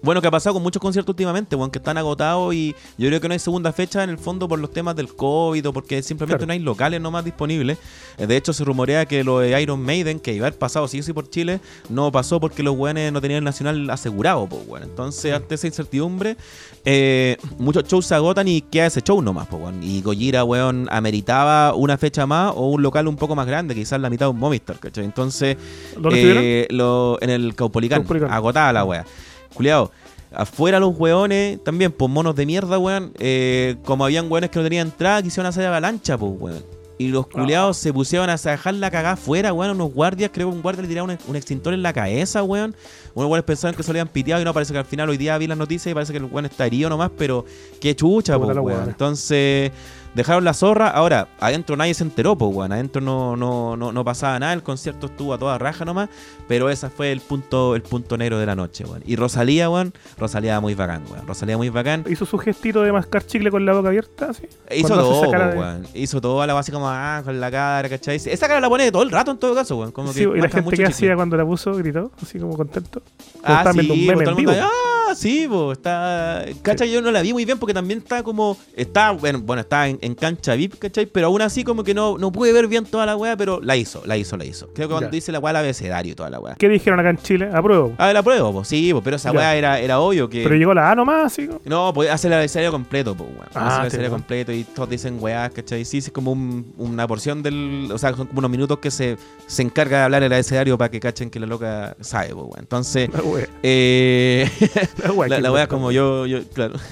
Bueno, que ha pasado con muchos conciertos últimamente, weón, que están agotados y yo creo que no hay segunda fecha en el fondo por los temas del COVID o porque simplemente Claro. no hay locales nomás disponibles. Eh, De hecho, se rumorea que lo de Iron Maiden, que iba a haber pasado sí o sí por Chile, no pasó porque los weones no tenían el nacional asegurado, pues, weón. Entonces, ante esa incertidumbre, eh, muchos shows se agotan y queda ese show nomás, pues, weón. Y Gojira, weón, ameritaba una fecha más o un local un poco más grande, quizás la mitad de un Movistar, ¿cachai? Entonces, eh, lo- en el Caupolicán, Caupolicán. agotada la wea. Culeado. Afuera los weones, también, pues monos de mierda, weón. eh, como habían weones que no tenían entrada, quisieron hacer avalancha, pues, weón. Y los culeados se pusieron a dejar la cagada afuera, weón. Unos guardias, creo que un guardia le tiraron un, un extintor en la cabeza, weón. Unos weones pensaban que habían piteado y no, parece que al final hoy día vi las noticias y parece que el weón está herido nomás, pero qué chucha, pues, weón. Entonces, dejaron la zorra. Ahora, adentro nadie se enteró, pues, weón. Adentro no, no, no, no pasaba nada. El concierto estuvo a toda raja nomás. Pero ese fue el punto, el punto negro de la noche, weón. Y Rosalía, weón. Rosalía muy bacán, weón. Rosalía muy bacán. Hizo su gestito de mascar chicle con la boca abierta, así. Hizo Cuando todo, po, de- weón. Hizo todo a la base como, ah, con la cara, ¿cachai? Esa cara la pone todo el rato en todo caso, weón. Como Sí, que y la gente que hacía cuando la puso gritó, así como contento. Ah, sí, un meme en. Ah, sí, pues, está... ¿Cachai? Yo no la vi muy bien porque también está como... Está, bueno, bueno está en, en cancha VIP, ¿cachai? Pero aún así como que no, no pude ver bien toda la weá, pero la hizo, la hizo, la hizo. Creo que cuando Ya. dice la weá, el abecedario y toda la weá. ¿Qué dijeron acá en Chile? Apruebo. A ver, la pruebo, pues, sí, pues, pero esa Ya. weá era, era obvio que... Pero llegó la A nomás, como. No, pues hace el abecedario completo, pues, weón. Ah, hace el sí, abecedario completo y todos dicen weá, ¿cachai? Sí, sí, es como un- una porción del. O sea, son como unos minutos que se, se encarga de hablar el abecedario para que cachen que la loca sabe, pues, weón. Entonces, La eh. La wea, la, como yo, yo claro.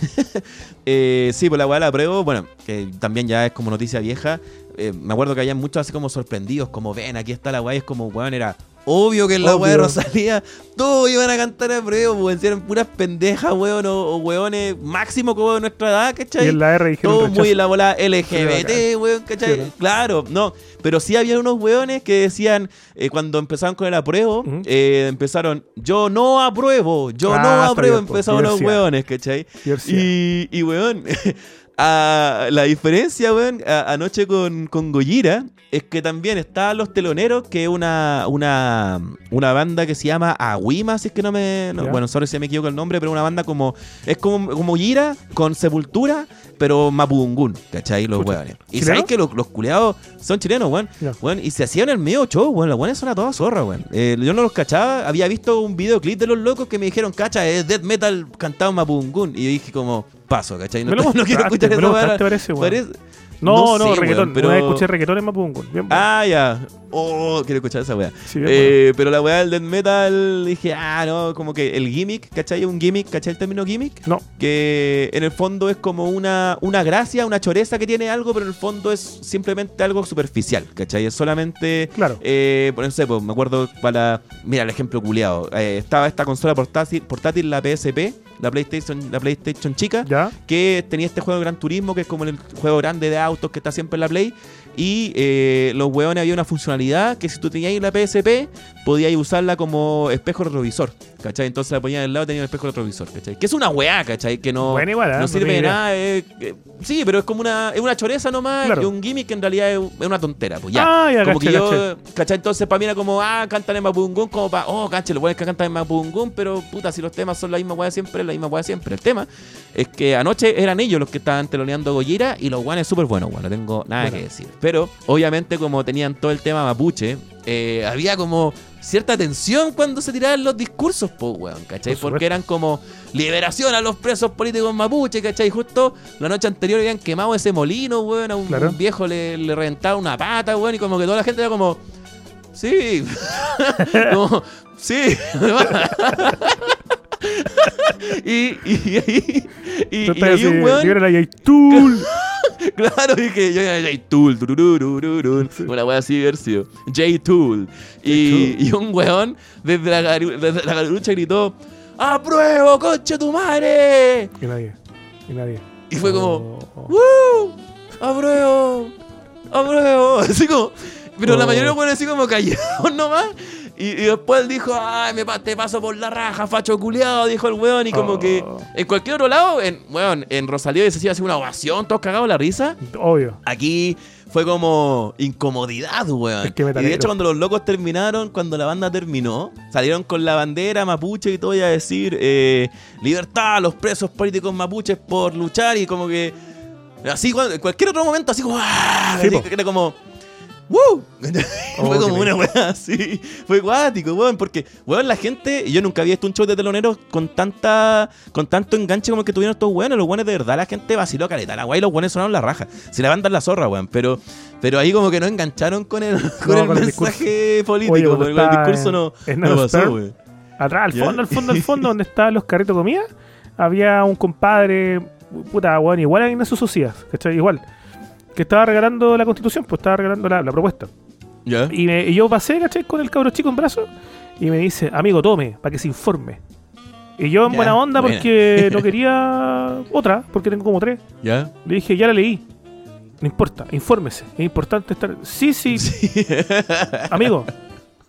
Eh, sí, pues la weá la apruebo, bueno, que también ya es como noticia vieja. Eh, me acuerdo que había muchos así como sorprendidos, como ven, aquí está la weá, y es como, weón, era obvio que en la weá de. Rosalía todos iban a cantar a prueba, pues eran puras pendejas, weón, o, o weones máximo como de nuestra edad, ¿cachai? Y en la R dijeron Todo rechazo. muy en la bola LGBT, weón, ¿cachai? Claro, no. Pero sí había unos weones que decían, eh, cuando empezaron con el apruebo, eh, empezaron, yo no apruebo, yo Ah, no apruebo, bien, empezaron los weones, ¿cachai? Y, y weón, a- la diferencia, weón, a- anoche con, con Gojira es que también estaban los teloneros, que es una, una, una banda que se llama Aguima, si es que no me. no- bueno, sorry si me equivoco el nombre, pero una banda como. Es como, como Gira con Sepultura, pero Mapudungún, ¿cachai? Los Chucha. weones. Y sabéis que los, los culeados son chilenos, weón. Weón, y se hacían el medio show, weón. Los weones son a toda zorra, weón. Eh, yo no los cachaba. Había visto un videoclip de los locos que me dijeron, cacha, es death metal cantado Mapudungún. Y yo dije, como, paso, ¿cachai? No, Me lo no quiero escuchar me eso, parece. Parece- No, no, sé, reggaetón. weón, pero... Una vez escuché reggaetón en Mapungun. Bien. Ah, ya. Oh, quiero escuchar esa weá. Sí, Eh, pero la weá del death metal, dije, ah, no, como que el gimmick, ¿cachai? Un gimmick, ¿cachai? El término gimmick. No, Que en el fondo es como una, una gracia, una choreza que tiene algo, pero en el fondo es simplemente algo superficial, ¿cachai? Es solamente. claro. Eh, por no sé, pues, me acuerdo para. Mira el ejemplo culiado. estaba esta consola portátil, portátil, la PSP, la PlayStation, la PlayStation chica Ya. que tenía este juego de Gran Turismo, que es como el juego grande de autos que está siempre en la Play. Y eh, los hueones había una funcionalidad que si tú tenías la PSP, podías usarla como espejo retrovisor. ¿Cachai? Entonces la ponías al lado y tenía un espejo retrovisor. ¿Cachai? Que es una weá, ¿cachai? Que no, igual, ¿eh? no No sirve de nada. eh, que- sí, pero es como una, es una choreza nomás. Claro. Y un gimmick que en realidad es, es una tontera. Pues ya. Ah, ya, como caché, que yo, caché. ¿cachai? Entonces para mí era como, ah, cantan en Mapudungún, como para, oh, caché, lo bueno es que cantan en Mapudungún, pero puta, si los temas son la misma weá siempre, la misma weá siempre. El tema es que anoche eran ellos los que estaban teloneando Gojira y los guanes súper buenos, weón, no tengo nada Bueno. que decir. Pero, obviamente, como tenían todo el tema mapuche, eh, había como cierta tensión cuando se tiraban los discursos, po, weón, ¿cachai? Por. Porque eran como liberación a los presos políticos mapuche, ¿cachai? Justo la noche anterior habían quemado ese molino, weón, a un, Claro. un viejo le, le reventaba una pata, weón, y como que toda la gente era como, sí, como, sí. y, y, y, y, Tú y estás ahí así, un weón libera la Yaitul. Claro, dije yo era J-Tool, una wea así haber sido. J-Tool. Y, y un weón desde la, desde la garucha gritó: ¡Apruebo, concha tu madre! Y nadie. Y nadie. Y fue como: Oh. ¡Woo! ¡Apruebo! apruebo. Así como, pero la Oh. mayoría de los weones así como callados nomás. Y, y después él dijo, ay, me te paso por la raja, facho culiado, dijo el weón. Y como Oh. que en cualquier otro lado, en, weón, en Rosalía se hacía así una ovación, todos cagados la risa. Obvio. Aquí fue como incomodidad, weón. Es que y de hecho, cuando los locos terminaron, cuando la banda terminó, salieron con la bandera mapuche y todo, y a decir eh, libertad a los presos políticos mapuches por luchar. Y como que. Así, cualquier otro momento, así como. ¡ah! Sí, Así era como. ¡Woo! Oh, fue como qué una weá así. Fue guático, weón. Porque, weón, la gente. Yo nunca había visto un show de teloneros con tanta. Con tanto enganche como el que tuvieron estos weones. Los weones de verdad, la gente vaciló caleta. La weá y los weones sonaron la raja. Se le van a dar la zorra, weón. Pero. Pero ahí como que no engancharon con el, con el con el mensaje político. Oye, porque el discurso no, no pasó, weón. Atrás, al ¿Ya? fondo, al fondo, al fondo, donde estaban los carritos de comida, había un compadre, puta, weón, igual a Ignacio Socias, ¿cachai? Igual. Que estaba regalando la constitución, pues estaba regalando la, la propuesta. ¿Ya? Y, me- y yo pasé, ¿cachai? Con el cabro chico en brazo y me dice, amigo, tome, para que se informe. Y yo en buena onda buena. porque no quería otra, porque tengo como tres. ¿Ya? Le dije, ya la leí. No importa, infórmese. Es importante estar. Sí, sí, amigo.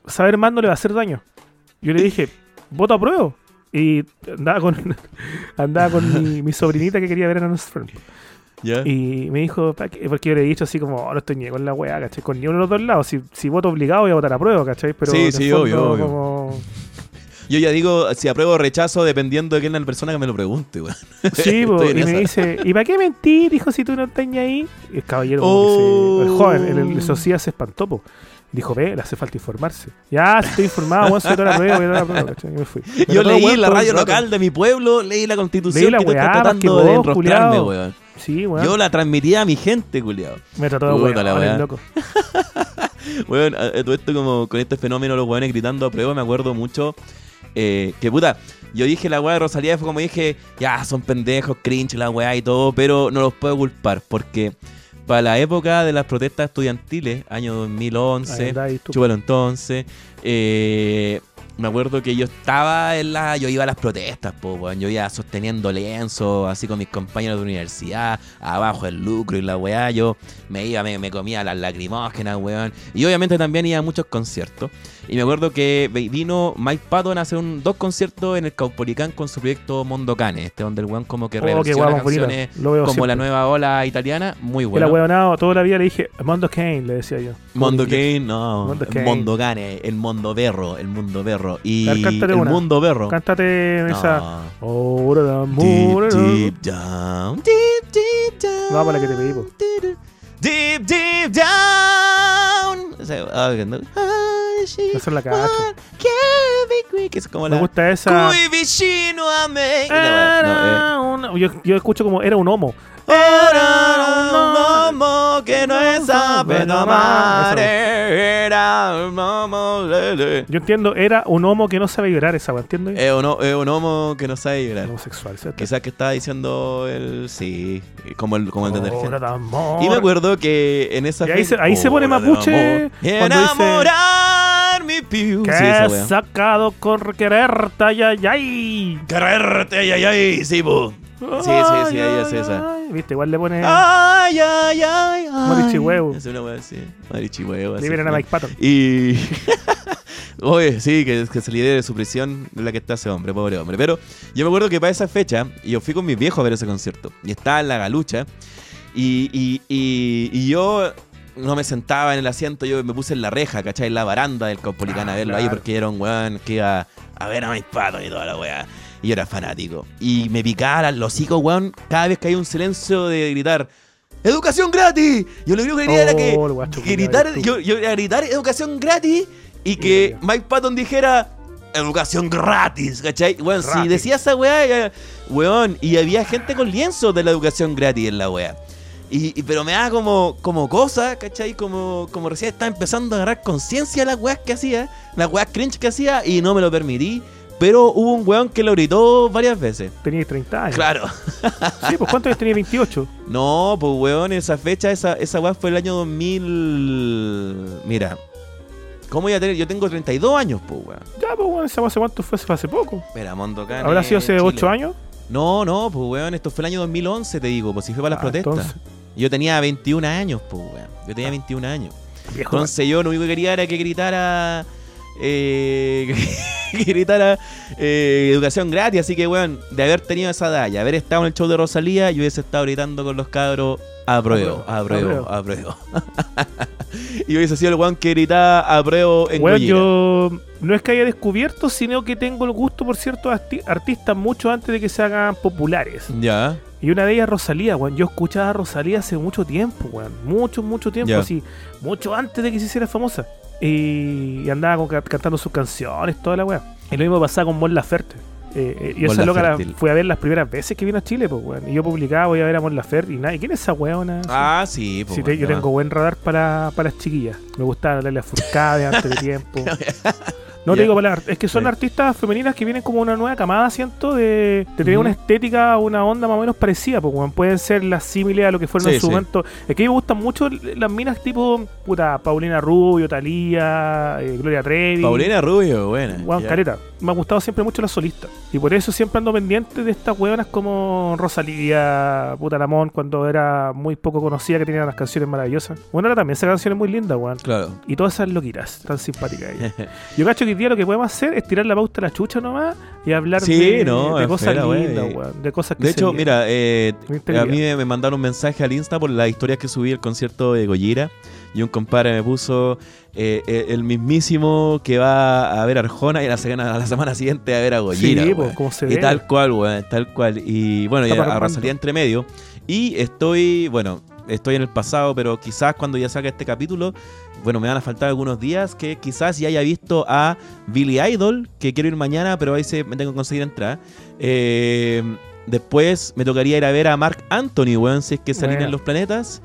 Saber más no le va a hacer daño. Yo le dije, voto a prueba. Y andaba con andaba con mi, mi sobrinita que quería ver a Friend. Y me dijo, porque yo le he dicho así como, "Oh, no estoy ni con la weá, ¿cachai? Con ni uno de los dos lados. Si, si voto obligado, voy a votar a prueba, ¿cachai? Pero Sí, sí, fondo, obvio, obvio. como- Yo ya digo si apruebo o rechazo dependiendo de quién es la persona que me lo pregunte, weón. Sí, en y me dice, ¿y para qué mentir? Dijo, si tú no estás ni ahí. El caballero, Oh. se- el joven, el, el sociedad se espantó, po. Dijo, ve, le hace falta informarse. Ya, si estoy informado, weón, soy toda la prueba, voy a dar la prueba, ¿cachai? Y me fui. Yo leí la el radio local de mi pueblo, leí la constitución Leí la que tú weá, estás más que tratando de culiao. weón. Sí, weón. Yo la transmitía a mi gente, culiao. Me trató de weón, la el loco. Weón, todo esto como con este fenómeno los weones gritando a prueba, me acuerdo mucho eh, que puta, yo dije la weá de Rosalía fue como dije, ya son pendejos, cringe la weá y todo, pero no los puedo culpar porque para la época de las protestas estudiantiles, año 2011, Ahí andáis tú. chúpalo entonces, eh, me acuerdo que yo estaba en la. Yo iba a las protestas, po. Yo iba sosteniendo lienzo, así con mis compañeros de universidad, abajo el lucro y la weá. Yo me iba, me, me comía las lacrimógenas, weón. Y obviamente también iba a muchos conciertos. Y me acuerdo que vino Mike Patton a hacer un, dos conciertos en el Caupolicán con su proyecto Mondocane, este donde el weón como que Oh, reversiona canciones como siempre. la nueva ola italiana, muy bueno. la weonado toda la vida le dije, Mondo Kane, le decía yo. Mondo Como en inglés. Kane, no. Mondo el Kane. Mondo Gane, el Mundo Berro, el Mundo Berro. Y ver, el una. Mundo Berro. Cántate esa. Oh, Deep, deep down, deep, deep down. No, para la que te pedí, po. Deep, deep down. Esa- ah, Esa es la cacho. que. Es como Me la. gusta esa. Cui vicino a me. Y la weá, no, eh. Era un- yo, yo escucho como era un homo. Era momo que no sabe tomar. Era un momo. lele. Yo entiendo, era un homo que no sabe llorar esa, weá, ¿entiendes? Es un, ho- es un homo que no sabe llorar. Homosexual, ¿cierto? Quizás que estaba diciendo el. Sí, como el, como el Hora detergente. de amor. Y me acuerdo que en esa Y ahí fe- se- ahí se pone Hora de mapuche amor. cuando dice- Enamorar mi piu. Que Sí, esa he sacado con quererte, ay, ay, ay. Quererte, ay, ay, ay, sí, po. Sí, sí, sí, ahí es esa. ay. Viste, igual le pone. Ay, ay, ay, ay. Marichihuevo. Es una wea así. Marichihuevo. así Le vienen a. Mike Patton. Y. Oye, sí, que, que se lidere de su prisión de la que está ese hombre, pobre hombre. Pero yo me acuerdo que para esa fecha, yo fui con mis viejos a ver ese concierto. Y estaba en la galucha. Y, y, y, y yo no me sentaba en el asiento, yo me puse en la reja, ¿cachai? En la baranda del Caupolicán a Ah, verlo ahí porque era un weón que iba a ver a mis patos y toda la weá. Y yo era fanático. Y me picaba los hocico, weón, cada vez que hay un silencio de gritar. ¡Educación gratis! Yo lo único que quería era que Oh, guacho gritar, yo, yo era gritar educación gratis y que. Mike Patton dijera educación gratis, ¿cachai? Weón, si decía esa weá, weón, y había gente con lienzos de la educación gratis en la weá. Y, y- pero me da como, como cosa, ¿cachai? Como, como recién estaba empezando a agarrar conciencia de las weas que hacía, las weas cringe que hacía, y no me lo permití. Pero hubo un weón que lo gritó varias veces. Tenías 30 años. Claro. Sí, pues ¿cuántos años tenías? 28. No, pues weón, esa fecha, esa, esa weá fue el año 2000. Mira. ¿Cómo voy a tener? Yo tengo 32 años, pues weón. Ya, pues, bueno, esa hace cuánto fue, fue hace poco. Mira, Mondocane. ¿Habrá sido hace Chile. 8 años? No, no, pues weón, esto fue el año 2011, te digo, pues si fue para las Ah, protestas. entonces. Yo tenía 21 años, pues weón. Yo tenía 21 años. Viejo, Entonces yo lo único que quería era que gritara. Eh, que gritara eh, educación gratis. Así que, weón, de haber tenido esa edad y haber estado en el show de Rosalía, yo hubiese estado gritando con los cabros. Apruebo, apruebo, apruebo. y hubiese sido el weón que gritaba apruebo en Gojira. yo no es que haya descubierto, sino que tengo el gusto por ciertos arti- artistas mucho antes de que se hagan populares. Ya. Y una de ellas Rosalía, weón. Yo escuchaba a Rosalía hace mucho tiempo, weón. Mucho, mucho tiempo, así. Mucho antes de que se hiciera famosa. Y, andaba con- cantando sus canciones, toda la weá. Y lo mismo pasaba con Mon Laferte. Eh, eh, y esa loca la fui a ver las primeras veces que vino a Chile, pues, weón. Y yo publicaba, voy a ver a Mon Laferte y nada. ¿Y quién es esa weona? Ah, sí, pues. Sí, te- yo tengo buen radar para, para las chiquillas. Me gustaba darle a Furcade antes de tiempo. No te digo para las- es que son artistas femeninas que vienen como una nueva camada, siento, de, de tener una estética, una onda más o menos parecida, porque weón, pueden ser las símiles a lo que fueron Sí, en su sí. momento. Es que a mí me gustan mucho las minas tipo, puta, Paulina Rubio, Talía, eh, Gloria Trevi. Paulina Rubio, buena. Weón, ya. careta. Me ha gustado siempre mucho la solista. Y por eso siempre ando pendiente de estas weonas como Rosalía, puta Lamón, cuando era muy poco conocida, que tenía unas canciones maravillosas. Bueno, ahora también esa canción es muy linda, weón. Claro. Y todas esas loquitas, tan simpáticas ellas. Yo cacho que día lo que podemos hacer es tirar la pauta a la chucha nomás y hablar Sí, de, no, de es cosas lindas, weón. De cosas que De hecho, mira, eh, a mí me- mandaron un mensaje al Insta por las historias que subí el concierto de Gojira. Y un compadre me puso eh, eh, el mismísimo que va a ver a Arjona y a la semana, a la semana siguiente a ver a Gojira. Sí, pues, como se y ve. tal cual, weón, tal cual. Y bueno, y Está a, a parrando. Rosalía entre medio. Y estoy, bueno, estoy en el pasado, pero quizás cuando ya salga este capítulo, bueno, me van a faltar algunos días que quizás ya haya visto a Billy Idol, que quiero ir mañana, pero ahí se, me tengo que conseguir entrar. Eh, después me tocaría ir a ver a Mark Anthony, weón, si es que se alinean Buena. los planetas.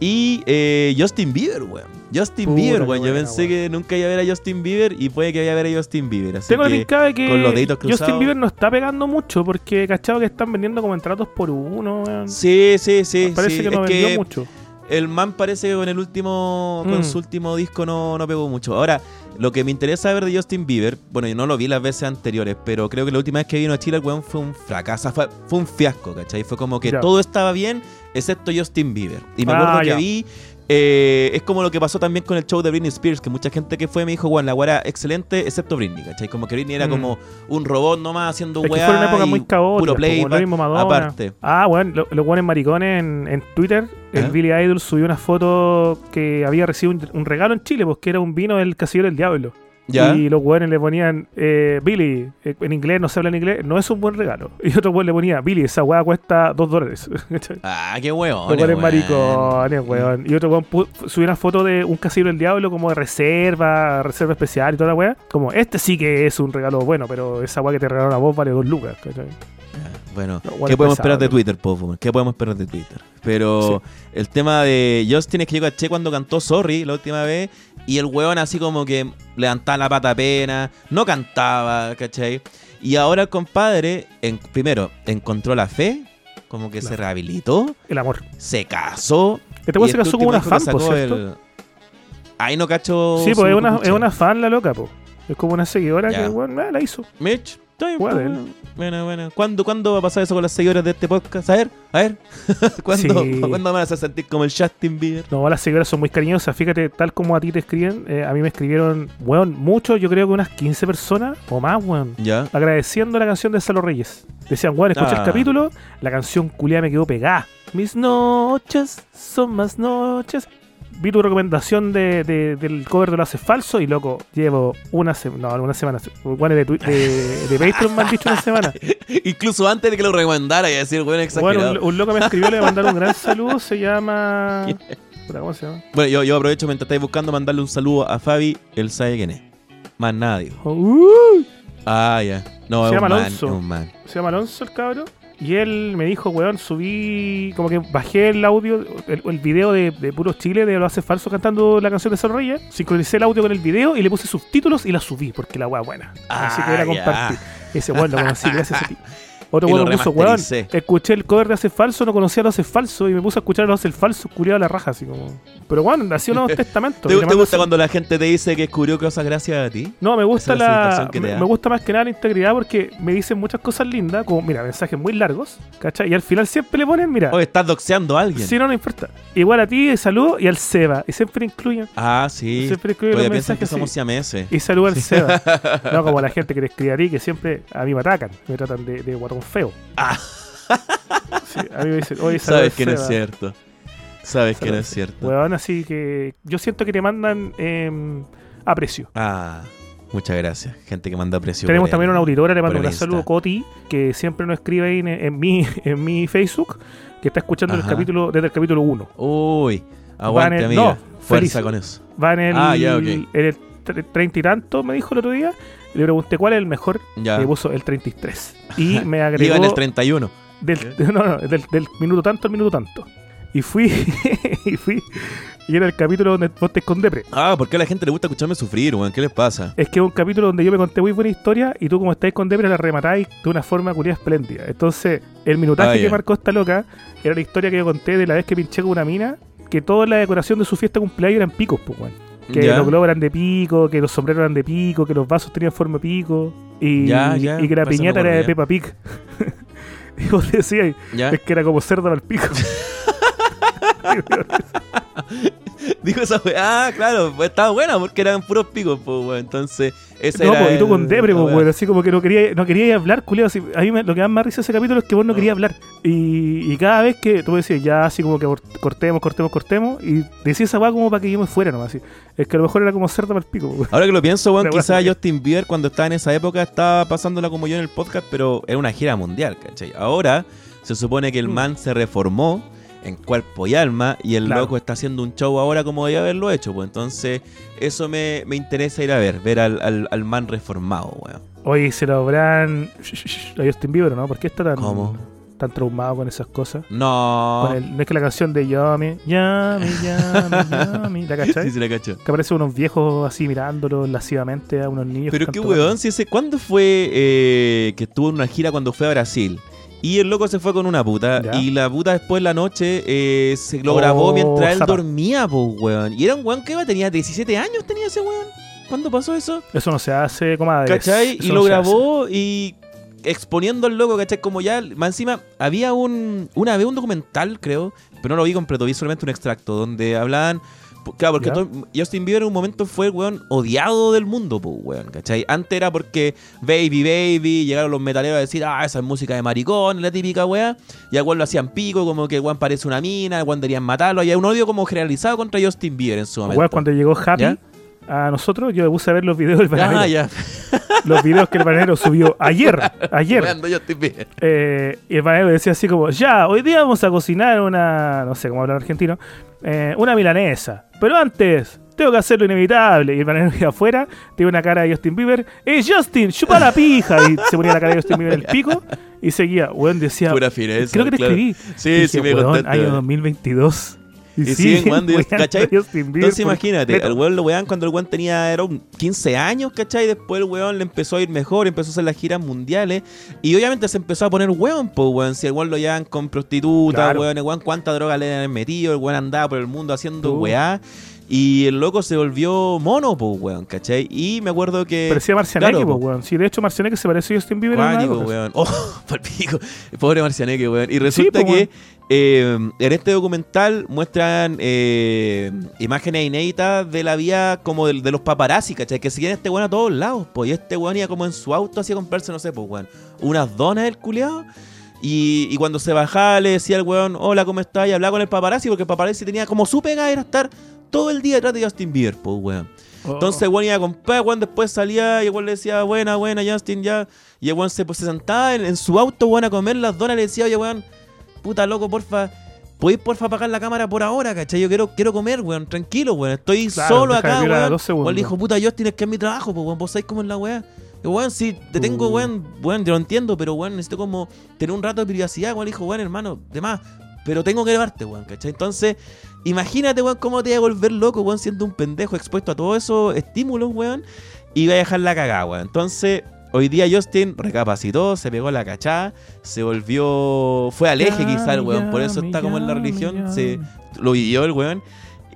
Y eh, Justin Bieber, weón. Justin Bieber, weón. Yo buena, pensé weón. que nunca iba a ver a Justin Bieber y puede que vaya a ver a Justin Bieber. Así Tengo la de que con los deditos Justin cruzados. Bieber no está pegando mucho porque cachado que están vendiendo como en tratos por uno, weón. Sí, sí, sí. Parece sí. que no es vendió que mucho. El man parece que con el último, con Mm. su último disco no, no pegó mucho. Ahora, lo que me interesa ver de Justin Bieber, bueno, yo no lo vi las veces anteriores, pero creo que la última vez que vino a Chile el weón fue un fracaso, fue, fue un fiasco, ¿cachai? Fue como que todo estaba bien, excepto Justin Bieber. Y me Ah, acuerdo que vi, eh, es como lo que pasó también con el show de Britney Spears, que mucha gente que fue me dijo, bueno, la era excelente, excepto Britney, ¿cachai? Como que Britney era Mm. como un robot nomás haciendo Es weá. fue una época muy caótica. Puro play, lo mismo Madonna. aparte. Ah, bueno, lo- los buenos maricones en, en Twitter, el ¿Ah? Billy Idol subió una foto que había recibido un, un regalo en Chile, pues que era un vino del casillero del diablo. Y los buenos le ponían, eh, Billy, eh, en inglés no se habla en inglés, no es un buen regalo. Y otro buen le ponía, Billy, esa weá cuesta dos dólares. ¿Cachai? Ah, qué weón. Los buenos maricones, weón. Y otro weón subió una foto de un casillero del diablo como de reserva, reserva especial y toda la weá. Como, este sí que es un regalo bueno, pero esa weá que te regalaron a vos vale dos lucas. ¿cachai? Bueno, No, igual ¿qué podemos pesado, esperar de. Twitter, po? ¿Qué podemos esperar de Twitter? Pero el tema de Justin es que yo caché cuando cantó Sorry la última vez y el weón así como que levantaba la pata pena, no cantaba, ¿cachai? Y ahora el compadre, en, primero, encontró la fe, como que se rehabilitó, El amor. se casó. Este weón se este casó como último una fan, por cierto. el- Ahí no cacho. Sí, pues es una, es una fan la loca, pues. Es como una seguidora Ya. que, bueno, la hizo. Mitch, bien, pues, bueno, bueno. ¿Cuándo, ¿Cuándo va a pasar eso con las seguidoras de este podcast? A ver, a ver. ¿Cuándo, Sí. ¿Cuándo van a sentir como el Justin Bieber? No, las seguidoras son muy cariñosas. Fíjate, tal como a ti te escriben, eh, a mí me escribieron, weón, mucho, yo creo que unas 15 personas o más, weón. Ya. Agradeciendo la canción de Salo Reyes. Decían, weón, escucha Ah. el capítulo, la canción culia me quedó pegada. Mis noches son más noches. Vi tu recomendación de, de- del cover de Lo Hace Falso y loco, llevo una semana, no, una semana, weones de, de, de Patreon me han dicho una semana. Incluso antes de que lo recomendara, y decir, bueno, exagerado. Bueno, Bueno, un, un loco me escribió, le voy a mandar un gran saludo, se llama... ¿Cómo se llama? yo, yo aprovecho mientras estáis buscando mandarle un saludo a Fabi, él sabe quién es. Más nadie. Uh, Ah, ya. No, Se es llama un man, Alonso. es un man. se llama Alonso el cabro. Y él me dijo, weón, subí, como que bajé el audio, el, el video de, de Puros Chile, de Lo Hace Falso cantando la canción de Sol Reyes, sincronicé el audio con el video y le puse subtítulos y la subí, porque la weá buena. Así que era ya. compartir. Ese weón lo conocí, gracias a ti. Otro me puso, weón, escuché el cover de Hace Falso, no conocía a los Hace Falso y me puse a escuchar a los Hace Falso, curiado la raja, así como. Pero weón, nació un nuevo testamento. ¿Te, gusta cuando la gente te dice que descubrió cosas gracias a ti? No, me gusta Esa la Me, gusta más que nada la integridad porque me dicen muchas cosas lindas, como, mira, mensajes muy largos, ¿cachai? Y al final siempre le ponen, mira. Oye, estás doxeando a alguien. Si no, no importa. Igual a ti, saludo y al Seba. Y siempre incluyen. Ah, sí. Siempre Todavía los piensan que mensajes somos siameses. Y saludo al Seba. no como la gente que te escribe a ti, que siempre a mí me atacan. Me tratan de, de guatón feo. Ah. Sí, a mí me dicen, oye, saludo Sabes que no es Seba". cierto. Sabes que no es cierto. Weón, así que yo siento que te mandan eh, aprecio. Ah, muchas gracias. Gente que manda precio. Tenemos también el- una auditora, le mando un el saludo. Coti, que siempre nos escribe ahí en, en mi, en mi Facebook, que está escuchando el capítulo desde el capítulo 1. Uy, aguante, en- amiga. no, Fuerza feliz. con eso. Va en el, Ah, ya, ok. en el tre- treinta y tanto, me dijo el otro día. Le pregunté cuál es el mejor. Ya. Me puso el 33. Y me agregó. Iba en el 31. del, no, no, del, del minuto tanto al minuto tanto. Y fui. y fui. Y era el capítulo donde vos te con depre. Ah, ¿por qué a la gente le gusta escucharme sufrir, weón? ¿Qué les pasa? Es que es un capítulo donde yo me conté muy buena historia y tú, como estáis con Depre, la rematáis de una forma curiosa espléndida. Entonces, el minutaje Ah, que marcó esta loca era la historia que yo conté de la vez que pinché con una mina, que toda la decoración de su fiesta de cumpleaños eran picos, pues, weón. Que Ya. los globos eran de pico, que los sombreros eran de pico, que los vasos tenían forma de pico y, Ya, ya, y que la piñata era de Peppa Pig. y vos decías, ¿Ya? es que era como cerdo al pico. Dijo esa weá. Ah, claro, pues estaba buena porque eran puros picos, pues, weón. Entonces, ese no, era. po, y tú con Depre, la pues, weón, así como que no quería, no quería hablar, culiado. así- A mí me- lo que más me risa ese capítulo es que vos no querías hablar. Y, y cada vez que tú decías, ya así como que cort- cortemos, cortemos, cortemos, y decías esa weá como para que yo me fuera nomás. Así. Es que a lo mejor era como cerdo para el pico, weón. Ahora que lo pienso, weón, quizás Justin Bieber cuando estaba en esa época estaba pasándola como yo en el podcast, pero era una gira mundial, ¿cachai? Ahora se supone que el Mm. man se reformó en cuerpo y alma y el Claro. loco está haciendo un show ahora como debía haberlo hecho, pues entonces eso me, me interesa ir a ver, ver al, al, al man reformado, weón. Oye, se lo habrán. A Justin Bieber, ¿no? ¿Por qué está tan, ¿Cómo? tan traumado con esas cosas? No. Con el- no es que la canción de Yami, Yami, Yami, Yami, ¿la cachai? Sí, se la cacho. Que aparecen unos viejos así mirándolo lascivamente a unos niños. Pero qué weón, si ese, ¿cuándo fue eh, que estuvo en una gira cuando fue a Brasil? Y el loco se fue con una puta. Ya. Y la puta después en la noche eh, se lo Oh, grabó mientras él dormía, pues, weón. Y era un weón que tenía 17 años, tenía ese weón. ¿Cuándo pasó eso? Eso no se hace, comadre. ¿Cachai? Eso Y no lo grabó y exponiendo al loco, ¿cachai? Como ya, más encima, había un, una vez un documental, creo, pero no lo vi completo, vi solamente un extracto, donde hablaban, claro, porque todo- Justin Bieber en un momento fue el weón odiado del mundo, pues, weón, ¿cachai? Antes era porque Baby, Baby, llegaron los metaleros a decir, ah, esa es música de maricón, la típica weá, y al weón lo hacían pico, como que el weón parece una mina, el weón deberían matarlo, y hay un odio como generalizado contra Justin Bieber en su momento. Igual cuando llegó Happy ¿Ya? A nosotros, yo me puse a ver los videos del bananero. Ah, ya. Los videos que el bananero subió ayer. ayer. Eh, y el bananero decía así como, ya, hoy día vamos a cocinar una, no sé cómo hablar argentino, eh, una milanesa. Pero antes, tengo que hacer lo inevitable. Y el bananero iba afuera, tiene una cara de Justin Bieber. ¡Eh, Justin, chupa la pija! Y se ponía la cara de Justin Bieber en el pico y seguía. Weón decía, Pura fineza. creo que te claro. escribí. Sí, Y sí, dije, me "Weón, contaste. año 2022. Y siguen jugando, weando ¿cachai? Justin Bieber Entonces por imagínate, al weón lo wean cuando el weón tenía era un 15 años, ¿cachai? Después el weón le empezó a ir mejor, empezó a hacer las giras mundiales. Y obviamente se empezó a poner weón, pues weón. Si el weón lo llevan con prostitutas, Claro. weón, el weón cuánta droga le han metido, el weón andaba por el mundo haciendo Tú. weá. Y el loco se volvió mono, pues weón, ¿cachai? Y me acuerdo que. Parecía Marcianeque, claro, po. weón. Sí, de hecho, Marcianeque se pareció a Justin Bieber época. weón. Oh, palpico. Pobre Marcianeque, weón. Y resulta po, que eh, en este documental muestran eh, imágenes inéditas de la vida como de, de los paparazzi, ¿cachai? Que siguen este weón a todos lados, pues. Y este weón iba como en su auto así a comprarse, no sé, pues, weón. Unas donas del culiado. Y, y cuando se bajaba le decía al weón, hola, ¿cómo estás? Y hablaba con el paparazzi porque el paparazzi tenía como su pega era estar todo el día detrás de Justin Bieber, pues, weón. Oh. Entonces weón iba a comprar, weón, después salía y weón le decía, buena, buena, Justin, ya. Y el weón se, pues, se sentaba en, en su auto, weón, a comer las donas y le decía, oye, weón, puta loco, porfa, ¿podéis porfa apagar la cámara por ahora, cachai? Yo quiero, quiero comer, weón, tranquilo, weón, estoy Claro, solo acá, weón. Weón le dijo, puta, Justin, es que es mi trabajo, pues, weón, vos sabés cómo es la weá. Weón, si te tengo, Uh. weón, weón, yo lo entiendo, pero, weón, necesito como tener un rato de privacidad, weón, le dijo, weón, hermano, de más, pero tengo que llevarte, weón, ¿cachai? Entonces, imagínate, weón, cómo te iba a volver loco, weón, siendo un pendejo expuesto a todos esos estímulos, weón, y va a dejar la cagada, weón. Entonces, hoy día Justin recapacitó, se pegó la cachada, se volvió. Fue al eje quizá el weón, por eso está como en la religión, se lo vivió el weón.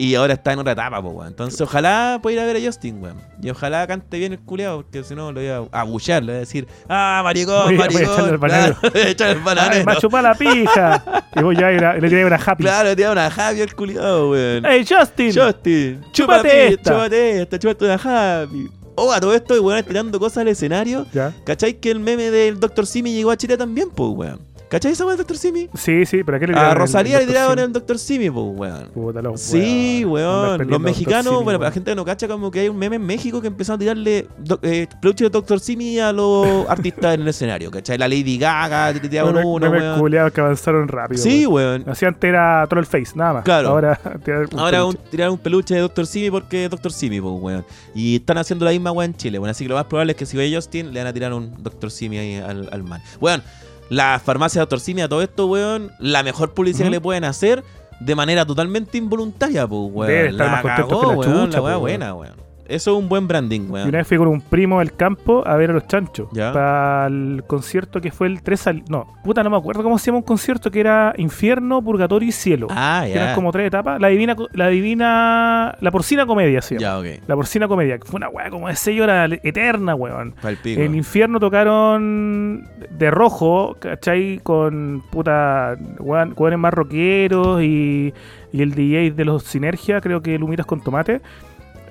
Y ahora está en otra etapa, pues, weón. Entonces, ojalá pueda ir a ver a Justin, weón. Y ojalá cante bien el culeado, porque si no, lo voy a abullar, le voy a decir, ah, maricón, Voy a- voy a maricón. echarle el bananero. Claro, voy a echarle el bananero. chupado la pija. y voy a ir a, le tiré una happy. Claro, te da una Javi el culiado, weón. ¡Ey, Justin! Justin, Chúpate chúpate esta. Chúpate esta, chúpate una Javi. Oh, a todo esto, weón, tirando cosas al escenario. Ya. ¿Cachai que el meme del Dr. Simi llegó a Chile también, pues, weón? ¿Cachai esa weón del Dr. Simi? Sí, sí, pero ¿a qué le A tiraron el- Rosalía le tiraron el Dr. Simi, pues, weón. Puta, los Sí, weón. Los mexicanos. Simi, bueno, la gente que no cacha como que hay un meme en México que empezó a tirarle eh, peluche de Dr. Simi a los artistas en el escenario, ¿cachai? La Lady Gaga, te tiraban Memes- uno, weón. culiados que avanzaron rápido. Sí, weón. Así antes era Troll Face, nada más. Claro. Ahora tirar un Ahora un, peluche. tirar un peluche de Dr. Simi porque es Dr. Simi, pues, weón. Y están haciendo la misma weón en Chile, weón. Así que lo más probable es que si ve Justin, le van a tirar un Dr. Simi ahí al, al man. Weón, la farmacia de Dr. Simi a todo esto, weón, la mejor publicidad Ujú. que le pueden hacer de manera totalmente involuntaria, pues, weón. Deben estar la más cagó, que la weón, chucha, la pues, buena, weón. Eso es un buen branding, Y weón. una vez fui con un primo del campo a ver a los chanchos. Ya. Para el concierto que fue el 3 al... No, puta, no me acuerdo cómo se llama un concierto que era Infierno, Purgatorio y Cielo. Ah, Que eran ya. como tres etapas. La divina... La divina... La porcina comedia, llama. Ya, ok. La porcina comedia. Que fue una weá como de sello era eterna, weón. Palpico. En infierno tocaron de rojo, ¿cachai? Con puta weón- weones más rockeros y, y el DJ de los Sinergia, creo que Lumitas con Tomate.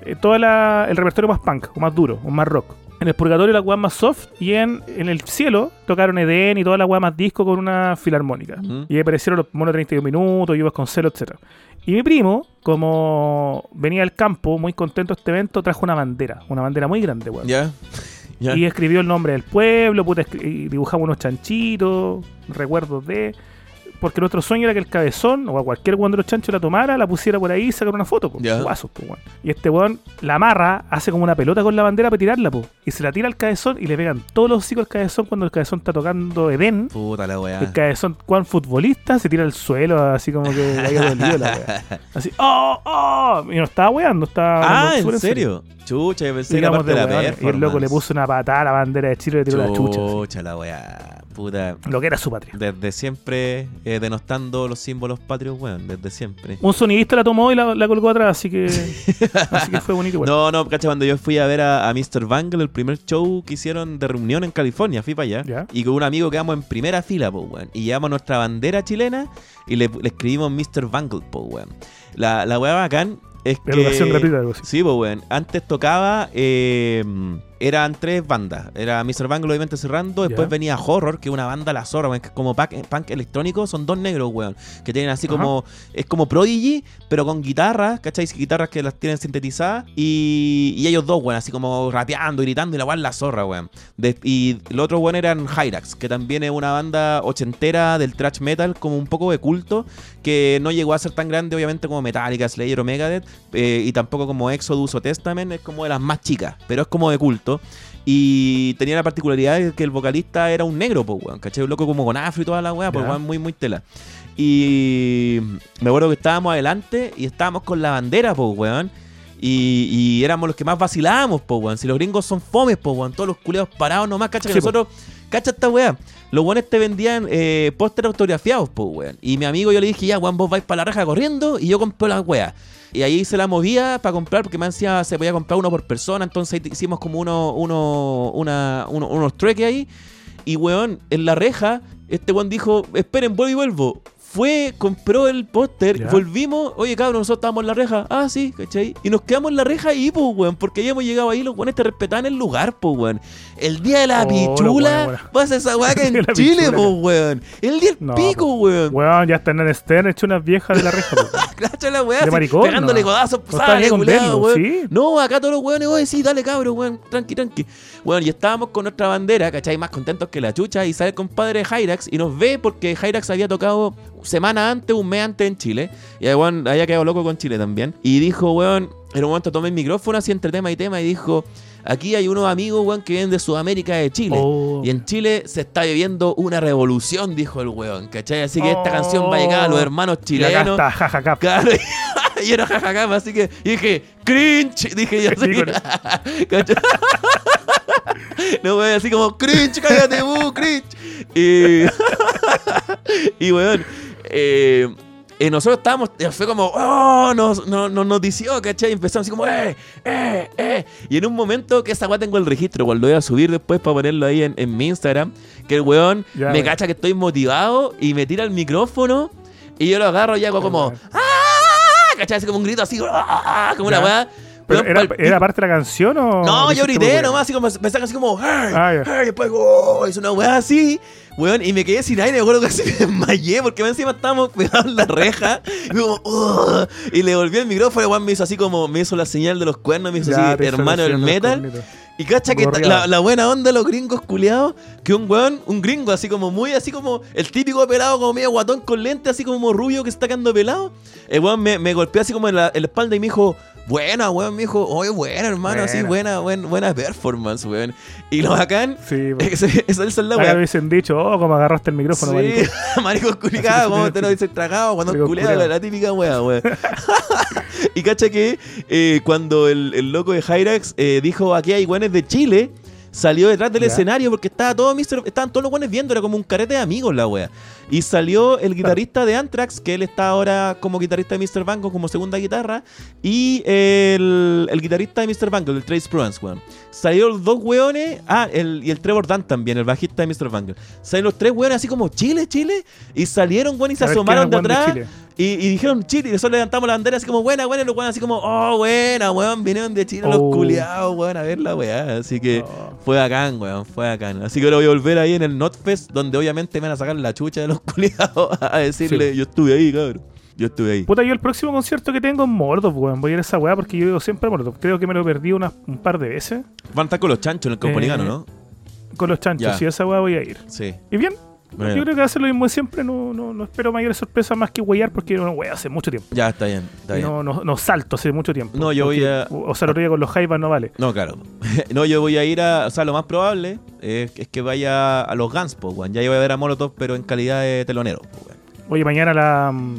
Eh, todo el repertorio más punk, o más duro, o más rock. En el purgatorio la weá más soft y en, en el cielo tocaron Eden y toda la weá más disco con una filarmónica. Y ahí aparecieron los monos 32 minutos, Yuvas con celo, etc. Y mi primo, como venía del campo, muy contento de este evento, trajo una bandera, una bandera muy grande, weón. Ya. Y escribió el nombre del pueblo, puta, dibujaba unos chanchitos, recuerdos de. Porque nuestro sueño era que el cabezón, o a cualquier weón de los chanchos la tomara, la pusiera por ahí y sacara una foto, po. Guasos, po, weón. Y este weón la amarra, hace como una pelota con la bandera para tirarla, po. Y se la tira al cabezón y le pegan todos los hocicos al cabezón cuando el cabezón está tocando Edén. Puta la weá. El cabezón, Juan futbolista, se tira al suelo, así como que haya dolido la weá. Así, ¡oh, oh! Y no estaba weando, estaba. Ah, ¿en serio? Chucha, yo pensé que era parte de la. Y el loco le puso una patada a la bandera de Chile y le tiró la chucha. Chucha la weá. Puta. Lo que era su patria. Desde siempre eh, denostando los símbolos patrios, weón. Desde siempre. Un sonidista la tomó y la, la colgó atrás, así que, así que fue bonito. igual. No, no, cacha, cuando yo fui a ver a, a Mr. Bangle, el primer show que hicieron de reunión en California, fui para allá. Ya. Y con un amigo quedamos en primera fila, po, weón. Y llevamos nuestra bandera chilena y le, le escribimos Mr. Bangle, po, weón. La, la weá bacán es que. Educación gratuita, algo así. Sí, pues, weón. Antes tocaba. eh, eran tres bandas. Era Mr. Bangle, obviamente, cerrando. Después venía Horror, que es una banda la zorra, weón, que es como punk, punk electrónico. Son dos negros, weón. Que tienen así como. Es como Prodigy, pero con guitarras, ¿cachai? Guitarras que las tienen sintetizadas. Y, y ellos dos, weón, así como rapeando, gritando. Y la weón la zorra, weón. De- y los otros, weón, eran Hyrax, que también es una banda ochentera del thrash metal, como un poco de culto. Que no llegó a ser tan grande, obviamente, como Metallica, Slayer o Megadeth. eh, y tampoco como Exodus o Testament. Es como de las más chicas, pero es como de culto. Y tenía la particularidad de que el vocalista era un negro, pues, weón. ¿Cachai? Un loco como con afro y toda la weá, pues, weón, muy, muy tela. Y me acuerdo que estábamos adelante y estábamos con la bandera, pues, weón. Y, y éramos los que más vacilábamos, pues, weón. Si los gringos son fomes, pues, weón. Todos los culeados parados nomás, cacha que po. Cacha esta weá. Los weones te vendían eh, póster autografiados, pues, weón. Y mi amigo yo le dije, ya, weón, vos vais para la raja corriendo y yo compro las weas. Y ahí se la movía para comprar, porque me decía se podía comprar uno por persona. Entonces hicimos como uno, uno, una, uno- unos trueques ahí. Y weón, en la reja, este weón dijo, esperen, vuelvo y vuelvo. Fue, compró el póster, volvimos, oye cabrón, nosotros estábamos en la reja. Ah, sí, ¿cachai? Y nos quedamos en la reja ahí, pues, weón, porque ya hemos llegado ahí, los weones te respetaban el lugar, pues, weón. El día de la Oh, la buena, pichula, buena. pasa esa weá en Chile, pichula. pues, weón. El día del No, pico, weón. Weón, ya está en el Stern hecho unas viejas de la reja. Cacha la weá, De maricón, pegándole no. codazos, No sale, verlo, weón. ¿sí? No, acá todos los weones, oye, sí, dale cabro, weón, tranqui, tranqui. Bueno, y estábamos con nuestra bandera, ¿cachai? Más contentos que la chucha, y sale el compadre Hyrax y nos ve porque Hyrax había tocado semana antes, un mes antes en Chile, y el weón había quedado loco con Chile también. Y dijo, weón, en un momento tomé el micrófono así entre tema y tema y dijo, aquí hay unos amigos, weón, que vienen de Sudamérica de Chile. Oh. Y en Chile se está viviendo una revolución, dijo el weón, ¿cachai? Así que esta Oh. canción va a llegar a los hermanos Y acá chilenos. está. Claro, y era jajaja, así que y dije, cringe, dije yo así. ¿Cachai? no, weón, así como, cringe, cállate, bu, cringe. Y, y weón, eh, eh, nosotros estábamos, eh, fue como, oh, nos, nos, nos notició, ¿cachai? Y empezamos así como, eh, eh, eh. Y en un momento que esa weá tengo el registro, cuando lo voy a subir después para ponerlo ahí en, en mi Instagram, que el weón Ya, me cacha que estoy motivado y me tira el micrófono y yo lo agarro y hago como. ¡ah! ¿cachai? Así como un grito así, ¡ah! como una weá. ¿Pero Weón, era, ¿Era parte de la canción o.? no, yo grité nomás, así como me sacan así como, ¡hey! Ah. ¡hey! Después, ¡oh! Hizo una weá así, weón, y me quedé sin aire, me acuerdo que así me desmayé, porque encima estábamos pegados en la reja, y, como, "Ugh", y le volví el micrófono, y weón me hizo así como, me hizo la señal de los cuernos, me hizo Ya, así, hermano del metal, y cacha que la, la buena onda de los gringos culiados, que un weón, un gringo así como muy, así como el típico pelado como medio guatón con lente, así como rubio que se está quedando pelado. El weón me, me golpeó así como en la, en la espalda y me dijo, buena, weón, me dijo, oye, buena, hermano, así, buena, buen- buena performance, weón. Y lo bacán, Sí, esa es la weá. hubiesen dicho, oh, como agarraste el micrófono, marico. Sí, maricos culicados, como te lo dicen tragado, cuando culeado, la, la típica wea, wea. y cacha que eh, cuando el, el loco de Hyrax eh, dijo aquí hay guanes de Chile, salió detrás del Ya. escenario porque estaba todo Mr. estaban todos los guanes viendo, era como un carete de amigos la wea. Y salió el guitarrista de Anthrax, que él está ahora como guitarrista de Mr. Bango, como segunda guitarra, y el, el guitarrista de Mr. Bango, el Trace Pruance, weón. Salieron los dos weones, ah, el, y el Trevor Dunn también, el bajista de Mr. Bango. Salieron los tres weones así como Chile, Chile, y salieron, weón, y se asomaron de ¿quién es el atrás. de? Y, y dijeron Chile, y nosotros levantamos la bandera así como buena, buena, y los weones así como, oh, buena, weón, vinieron de Chile los Oh. culiados, weón, a ver la weá. Así que Oh. fue bacán, weón, fue bacán. Así que ahora voy a volver ahí en el Notfest, donde obviamente me van a sacar la chucha de los culiados a decirle, Sí. yo estuve ahí, cabrón. Yo estuve ahí. Puta, yo el próximo concierto que tengo es Mordov, weón. Voy a ir a esa weá porque yo digo siempre a Mordov. Creo que me lo perdí unas- un par de veces Van a estar con los chanchos en el Caupolicano, Eh, ¿no? con los chanchos. Y a esa weá voy a ir. Sí. Y bien, Bueno. yo creo que va a ser lo mismo de siempre. No, no, no espero mayores sorpresas más que weyar porque no wea hace mucho tiempo. Ya, está bien, está bien. no, no, no salto hace mucho tiempo. No, yo voy a- O sea, lo día con los Jaivas no vale. No, claro. no, yo voy a ir a. O sea, lo más probable es, es que vaya a los Guns, po. Ya yo voy a ver a Molotov, pero en calidad de telonero, po. Oye, mañana la, mm,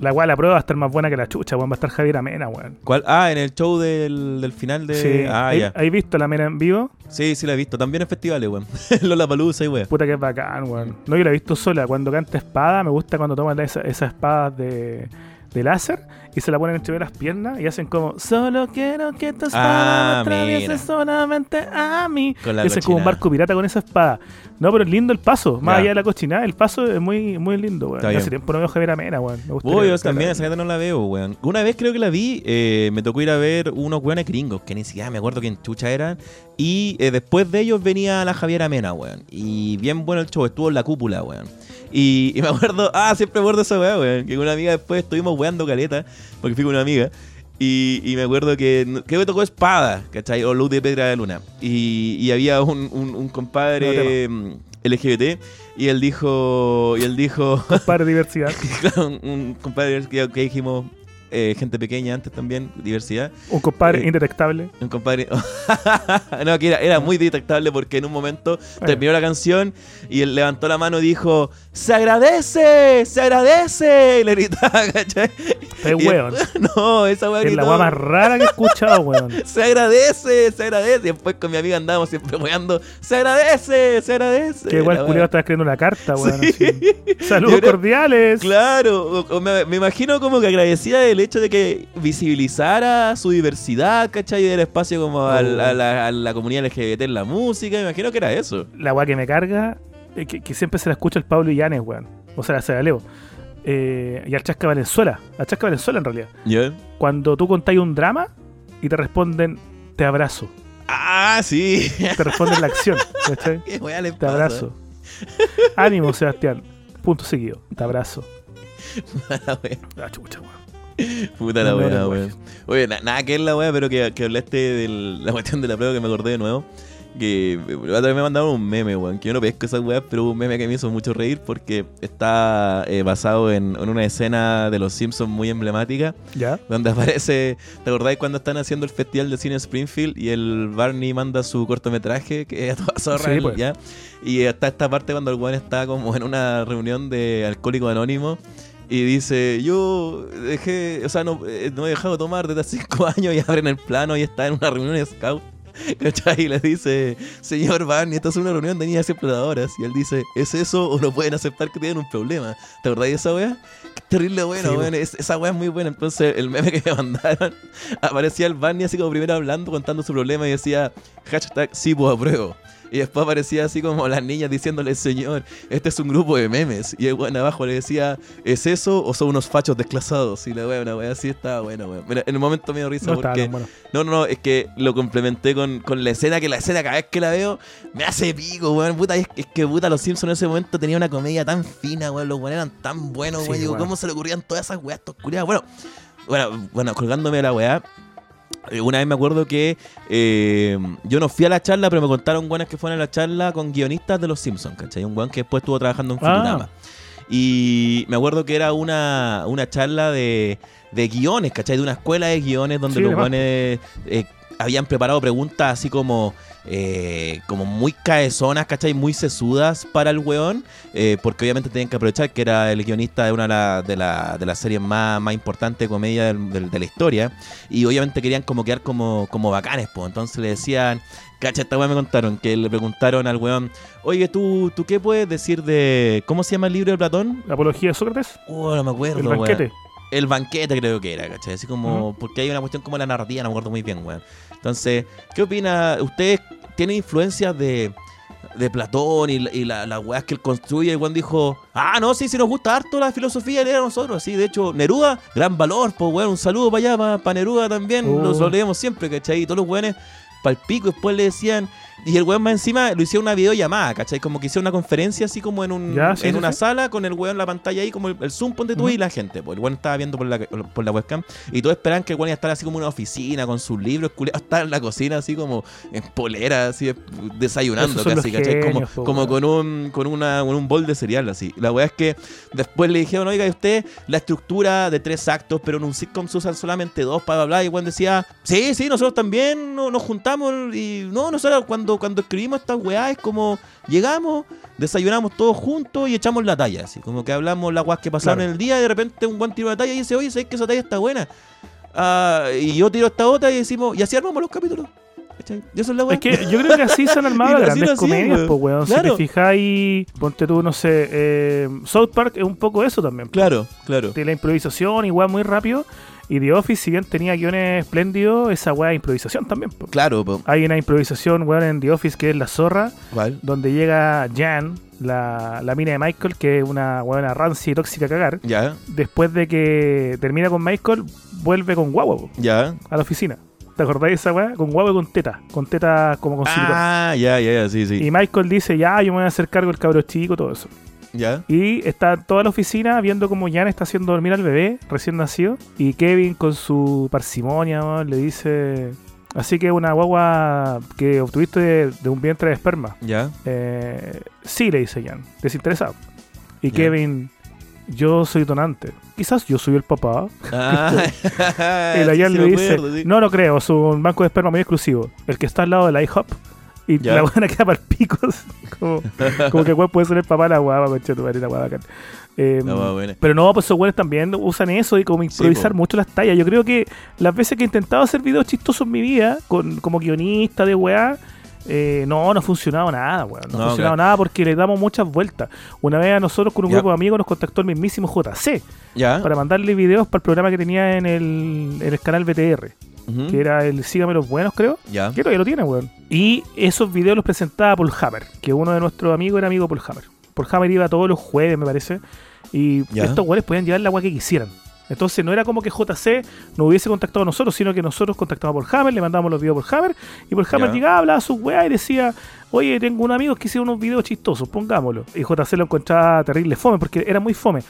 la weá, la prueba va a estar más buena que la chucha, weón. Va a estar Javier Amena, weón. ¿Cuál? Ah, en el show del, del final de. Sí. Ah, ¿Hay, ya. ¿hay visto la Amena en vivo? Sí, sí la he visto. También en festivales, weón. Lola Palusa y weón. Puta que es bacán, weón. No, yo la he visto sola. Cuando canta espada, me gusta cuando toman esa- esas espadas de, de láser y se la ponen entre las piernas y hacen como Solo quiero que tu espada Ah, atraviese solamente a mí. Y hacen como un barco pirata con esa espada. No, pero es lindo el paso. Más Ya. allá de la cochinada, el paso es muy, muy lindo, weón. Hace tiempo no veo Javier Amena, weón. Uy, yo también, esa gente no la veo, weón. Una vez creo que la vi, eh, me tocó ir a ver unos weones gringos, que ni siquiera me acuerdo quién chucha eran. Y eh, después de ellos venía la Javiera Mena, weón. Y bien bueno el show, estuvo en la cúpula, weón. Y, y me acuerdo, ah, siempre me acuerdo esa weá, weón. Que con una amiga después estuvimos weando caleta, porque fui con una amiga. Y, y me acuerdo que creo que tocó Espada, ¿cachai? O Luz de Pedra de Luna. Y, y había un, un, un compadre mm, LGBT y él dijo, y él dijo, Para diversidad. Claro, un, un compadre que, que dijimos, eh, gente pequeña antes también, diversidad. Un compadre Eh, indetectable. Un compadre. no, que era, era muy detectable porque en un momento terminó la canción y él levantó la mano y dijo: ¡Se agradece! ¡Se agradece! Y le gritaba, ¿cachai? Es Y- weón. No, esa weá Es la weá más rara que he escuchado, weón. Se agradece, se agradece. Y después con mi amiga andábamos siempre weando. Se agradece, se agradece. Que igual culiado estaba escribiendo una carta, weón. Sí. Saludos creo- cordiales. Claro, me, me imagino como que agradecida del hecho de que visibilizara su diversidad, ¿cachai? Y del espacio como Oh. a, la, a la comunidad LGBT en la música, me imagino que era eso. La weá que me carga, eh, que, que siempre se la escucha el Pablo Illanes, weón. O sea, se la leo. Eh, y al Chasca Valenzuela. Al Chasca Valenzuela, en realidad. ¿Ya? Cuando tú contáis un drama y te responden, te abrazo. Ah, sí. Te responden la acción. ¿cachai? Qué weá le Te pasa? abrazo. Ánimo, Sebastián. Punto seguido. Te abrazo. La wea. La chucha, weón. Puta la weá, weón. Oye, na- nada que es la weá, pero que, que hablaste de la cuestión de la prueba que me acordé de nuevo. Que la otra vez me mandaron un meme, weón. Que yo no pesco esas weas, pero un meme que me hizo mucho reír porque está eh, basado en, en una escena de los Simpsons muy emblemática. ¿Ya? Donde aparece, ¿te acordáis cuando están haciendo el festival de cine Springfield y el Barney manda su cortometraje que es a toda zorra, Sí, pues. ¿ya? Y está esta parte cuando el weón está como en una reunión de alcohólico anónimo y dice, yo dejé, o sea, no, eh, no he dejado de tomar desde hace cinco años y abren el plano y está en una reunión de scout. ¿Cachai? Y le dice, señor Barney, esta es una reunión de niñas exploradoras. Y él dice, ¿es eso o no pueden aceptar que tienen un problema? ¿Te acordás de esa wea? Qué terrible bueno, Sí, weón. Es- esa wea es muy buena. Entonces, el meme que me mandaron, aparecía el Barney así como primero hablando, contando su problema y decía, hashtag sí, pues apruebo. Y después aparecía así como las niñas diciéndole, señor, este es un grupo de memes. Y el weón abajo le decía, ¿es eso o son unos fachos desclasados? Y la wea, una wea así estaba buena, weón. Mira, en el momento me dio risa No porque... bueno. No, no, no, es que lo complementé con, con la escena, que la escena cada vez que la veo me hace pico, weón. Puta, es, es que puta, los Simpsons en ese momento tenían una comedia tan fina, weón. Los weones eran tan buenos, Sí, weón. Digo, weón. ¿cómo se le ocurrían todas esas weas estos? Bueno, bueno, bueno, colgándome la weá. Eh, Una vez me acuerdo que eh, yo no fui a la charla, pero me contaron buenas que fueron a la charla con guionistas de los Simpsons, ¿cachai? Un weón que después estuvo trabajando en Ah. Futurama. Y me acuerdo que era una, una charla de, de guiones, ¿cachai? De una escuela de guiones donde Sí, los eh, habían preparado preguntas así como, eh, como muy caezonas, ¿cachai? Muy sesudas para el weón, eh, porque obviamente tenían que aprovechar que era el guionista de una de la- de la- de las series más, más importantes de comedia del- del- de la historia, y obviamente querían como quedar como, como bacanes, pues. Entonces le decían, cacha, esta weá me contaron, que le preguntaron al weón, oye, ¿tú, ¿tú qué puedes decir de, ¿cómo se llama el libro de Platón? La apología de Sócrates, Oh, no me acuerdo, el weón. El banquete creo que era, ¿cachai? Así como, porque hay una cuestión como la narrativa, no me acuerdo muy bien, weón. Entonces, ¿qué opina? ¿Ustedes tienen influencias de, de Platón y, la- y la- las weas que él construye? El weón dijo, ah, no, sí, sí nos gusta harto la filosofía de nosotros, así. De hecho, Neruda, gran valor, pues, weón. Un saludo para allá, para Neruda también. Oh. Los lo leemos siempre, ¿cachai? Y todos los weones, pal pico, después le decían... Y el weón más encima lo hicieron una videollamada, ¿cachai? Como que hicieron una conferencia así como en, un, Ya, sí, en sí, una sí. sala con el weón en la pantalla ahí, como el, el Zoom, ponte tú Ujú. y la gente. Pues el weón estaba viendo por la, por la webcam y todos esperaban que el weón iba a estar así como en una oficina con sus libros, culiados, estar en la cocina así como en polera, así desayunando Esos son casi, ¿cachai? Como, genios, como con un, con, una, con un bol de cereal así. La weá es que después le dijeron, oiga, ¿y usted la estructura de tres actos, pero en un sitcom se usan solamente dos, bla, bla. Y el weón decía, sí, sí, nosotros también no- nos juntamos y no, nosotros cuando, cuando escribimos estas weá es como llegamos, desayunamos todos juntos y echamos la talla, así como que hablamos las weas que pasaron Claro. en el día y de repente un buen tiro de talla y dice, oye, ¿sabes que esa talla está buena? Ah, y yo tiro esta otra y decimos, y así armamos los capítulos. ¿Cachai? Y eso es la weá. Es que yo creo que así se han armado las grandes comedias, pues, weón. Si te fijáis, ponte tú, no sé, eh, South Park es un poco eso también. po. Claro, claro. De la improvisación, igual muy rápido. Y The Office, si bien tenía guiones espléndidos, esa weá es improvisación también. po. Claro, po. Hay una improvisación, weón, en The Office que es La Zorra, ¿Cuál? donde llega Jan, la, la mina de Michael, que es una weona rancia y tóxica a cagar. Ya, Después de que termina con Michael, vuelve con Guagua ya. a la oficina. ¿Te acordáis de esa weá? Con Guagua y con teta. Con teta como con silicona. Ah, ya, ya, ya, sí, sí. Y Michael dice, ya, yo me voy a hacer cargo del cabro chico, todo eso. Ya. Y está toda la oficina viendo como Jan está haciendo dormir al bebé recién nacido. Y Kevin con su parsimonia ¿no? le dice... Así que una guagua que obtuviste de, de un vientre de esperma. Ya. Eh, sí, le dice Jan, desinteresado. Y Ya. Kevin, yo soy donante. Quizás yo soy el papá. Ah, y la Jan sí le dice, acuerdo, sí. no lo creo, es un banco de esperma muy exclusivo. El que está al lado del IHOP. Y Ya. la buena queda para el pico. como, como que el weón puede ser el papá de la guava, concha tu madre, la guava bacán. Eh, guava buena. pero no, pues esos güeyes también usan eso y como improvisar mucho las tallas. Yo creo que las veces que he intentado hacer videos chistosos en mi vida, con, como guionista de weá, eh, no, no ha funcionado nada, weón. No, No, ha funcionado nada porque le damos muchas vueltas. Una vez a nosotros con un grupo de amigos nos contactó el mismísimo JC para mandarle videos para el programa que tenía en el, en el canal BTR, Que era el Sígame los Buenos, creo. Ya. Que todavía lo tiene, weón. Y esos videos los presentaba Paul Hammer, que uno de nuestros amigos era amigo de Paul Hammer. Paul Hammer iba todos los jueves, me parece. Y Ya. estos weones podían llevar la agua que quisieran. Entonces no era como que JC nos hubiese contactado a nosotros, sino que nosotros contactábamos a Paul Hammer, le mandábamos los videos por Hammer, y Paul Hammer Ya. llegaba, hablaba a sus weas y decía, oye, tengo un amigo que hicieron unos videos chistosos, pongámoslo. Y JC lo encontraba terrible fome, porque era muy fome.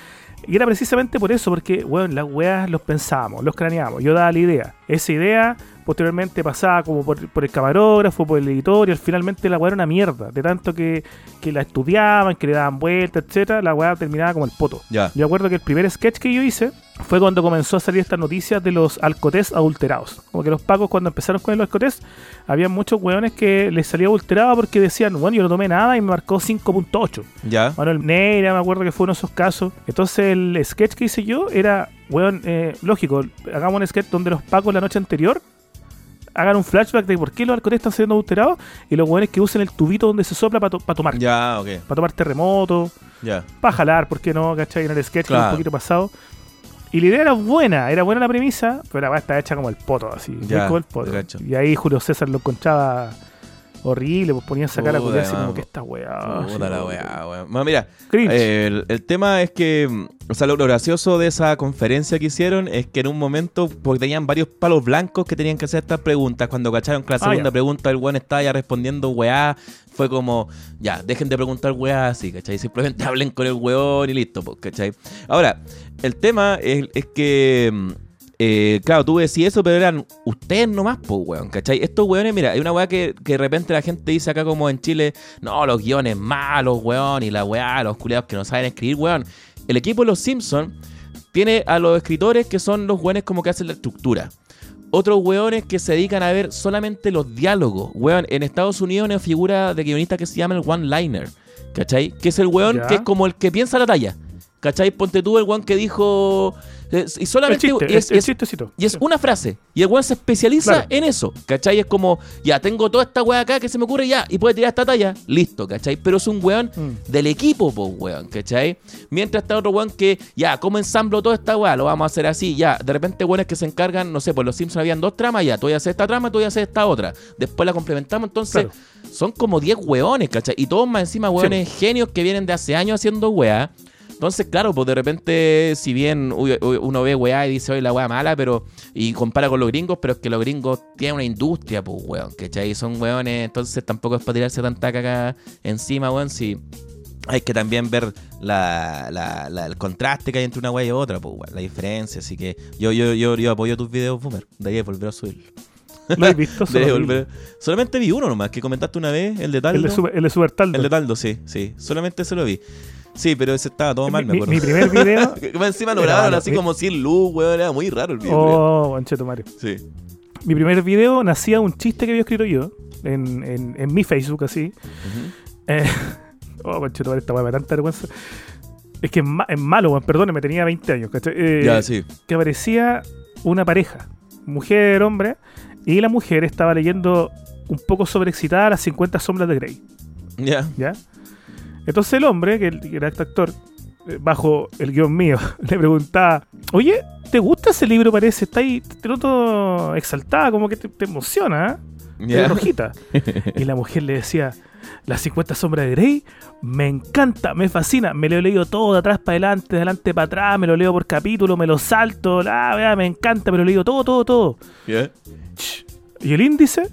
Y era precisamente por eso, porque, bueno, las weas los pensábamos, los craneábamos. Yo daba la idea. Esa idea posteriormente pasaba como por, por el camarógrafo, por el editorial. Finalmente la wea era una mierda. De tanto que, que la estudiaban, que le daban vueltas, etcétera, la wea terminaba como el poto. Ya. Yo acuerdo que el primer sketch que yo hice fue cuando comenzó a salir estas noticias de los alcotés adulterados. Como que los pacos cuando empezaron con el alcotés, había muchos weones que les salía adulterado porque decían, bueno, yo no tomé nada y me marcó 5.8. Ya. Manuel Neira, me acuerdo que fue uno de esos casos. Entonces el sketch que hice yo era, weón, eh, lógico, hagamos un sketch donde los pacos la noche anterior hagan un flashback de por qué los halcones están siendo adulterados y los hueones que usen el tubito donde se sopla para tomar. Ya, ok. Para tomar terremoto, Ya. para jalar, ¿por qué no? ¿Cachai? En el sketch que Claro. un poquito pasado. Y la idea era buena, era buena la premisa, pero la weá está hecha como el poto, así. muy Ya, como el poto. te cacho. Y ahí Julio César lo encontraba horrible, pues ponía esa cara a Puta, culiar así como que esta weá. Puta la weá. Bueno, mira, eh, el, el tema es que, mm, o sea, lo, lo gracioso de esa conferencia que hicieron es que en un momento, porque tenían varios palos blancos que tenían que hacer estas preguntas, cuando cacharon que la Ah, segunda pregunta el weón estaba ya respondiendo weá, fue como, ya, dejen de preguntar weá así, ¿cachai? Simplemente hablen con el weón y listo, pues, ¿cachai? Ahora, el tema es, es que... eh, claro, tú decís eso, pero eran ustedes nomás, pues, weón, ¿cachai? Estos weones, mira, hay una weá que, que de repente la gente dice acá como en Chile, no, los guiones malos, weón, y la weá, los culiados que no saben escribir, weón. El equipo de los Simpsons tiene a los escritores que son los weones como que hacen la estructura. Otros weones que se dedican a ver solamente los diálogos. Weón, en Estados Unidos hay una figura de guionista que se llama el one-liner, ¿cachai? Que es el weón Ya. que es como el que piensa la talla. ¿Cachai? Ponte tú el weón que dijo... Y el solamente chiste, y es- el, el chistecito. y es una frase. Y el weón se especializa Claro. en eso. ¿Cachai? Es como, ya, tengo toda esta weá acá que se me ocurre ya. Y puede tirar esta talla. Listo, ¿cachai? Pero es un weón Mm. del equipo, pues, weón, ¿cachai? Mientras está otro weón que, ya, ¿cómo ensamblo toda esta weá? Lo vamos a hacer así, ya. De repente, weones que se encargan, no sé, por los Simpsons habían dos tramas, ya. Tú voy a hacer esta trama, tú voy a hacer esta otra. Después la complementamos, entonces. Claro. Son como 10 weones, ¿cachai? Y todos más encima weones genios que vienen de hace años haciendo weá. Entonces, claro, pues de repente, si bien uno ve weá y dice, oye, la weá mala, pero. Y compara con los gringos, pero es que los gringos tienen una industria, pues, weón, ¿cachai? Son weones, entonces tampoco es para tirarse tanta caca encima, weón, si. Hay que también ver la, la- la- el contraste que hay entre una weá y otra, pues, weón, la diferencia. Así que yo, yo, yo, yo apoyo tus videos, Boomer. De ahí volver a subir. Lo he visto solo. Solamente vi uno nomás, que comentaste una vez, el de Taldo. El de, super, el de Super Taldo. El de Taldo, sí, sí. Solamente se lo vi. Sí, pero ese estaba todo mal, me mi, acuerdo. mi primer video. Encima lo grabaron así como sin luz, weón. Era muy raro el video. oh, Bonchetumare. Sí. Mi primer video nacía un chiste que había escrito yo en, en, en mi Facebook, así. Eh, oh, Bonchetumare, esta weá me da tanta vergüenza. Es que es, ma- es malo, weón. Perdóneme, tenía 20 años, ¿cachai? Eh, Ya, sí. que aparecía una pareja, mujer, hombre, y la mujer estaba leyendo un poco sobreexcitada las 50 sombras de Grey, Ya. ¿ya? Entonces el hombre, que, era este actor, eh, bajo el guion mío, le preguntaba, oye, ¿te gusta ese libro? Parece, está ahí, te noto exaltada, como que te, te emociona, ¿eh? Rojita. Y la mujer le decía, las 50 sombras de Grey, me encanta, me fascina, me lo he leído todo de atrás para adelante, de adelante para atrás, me lo leo por capítulo, me lo salto, la, me encanta, me lo he leído todo, todo, todo. ¿Y el índice?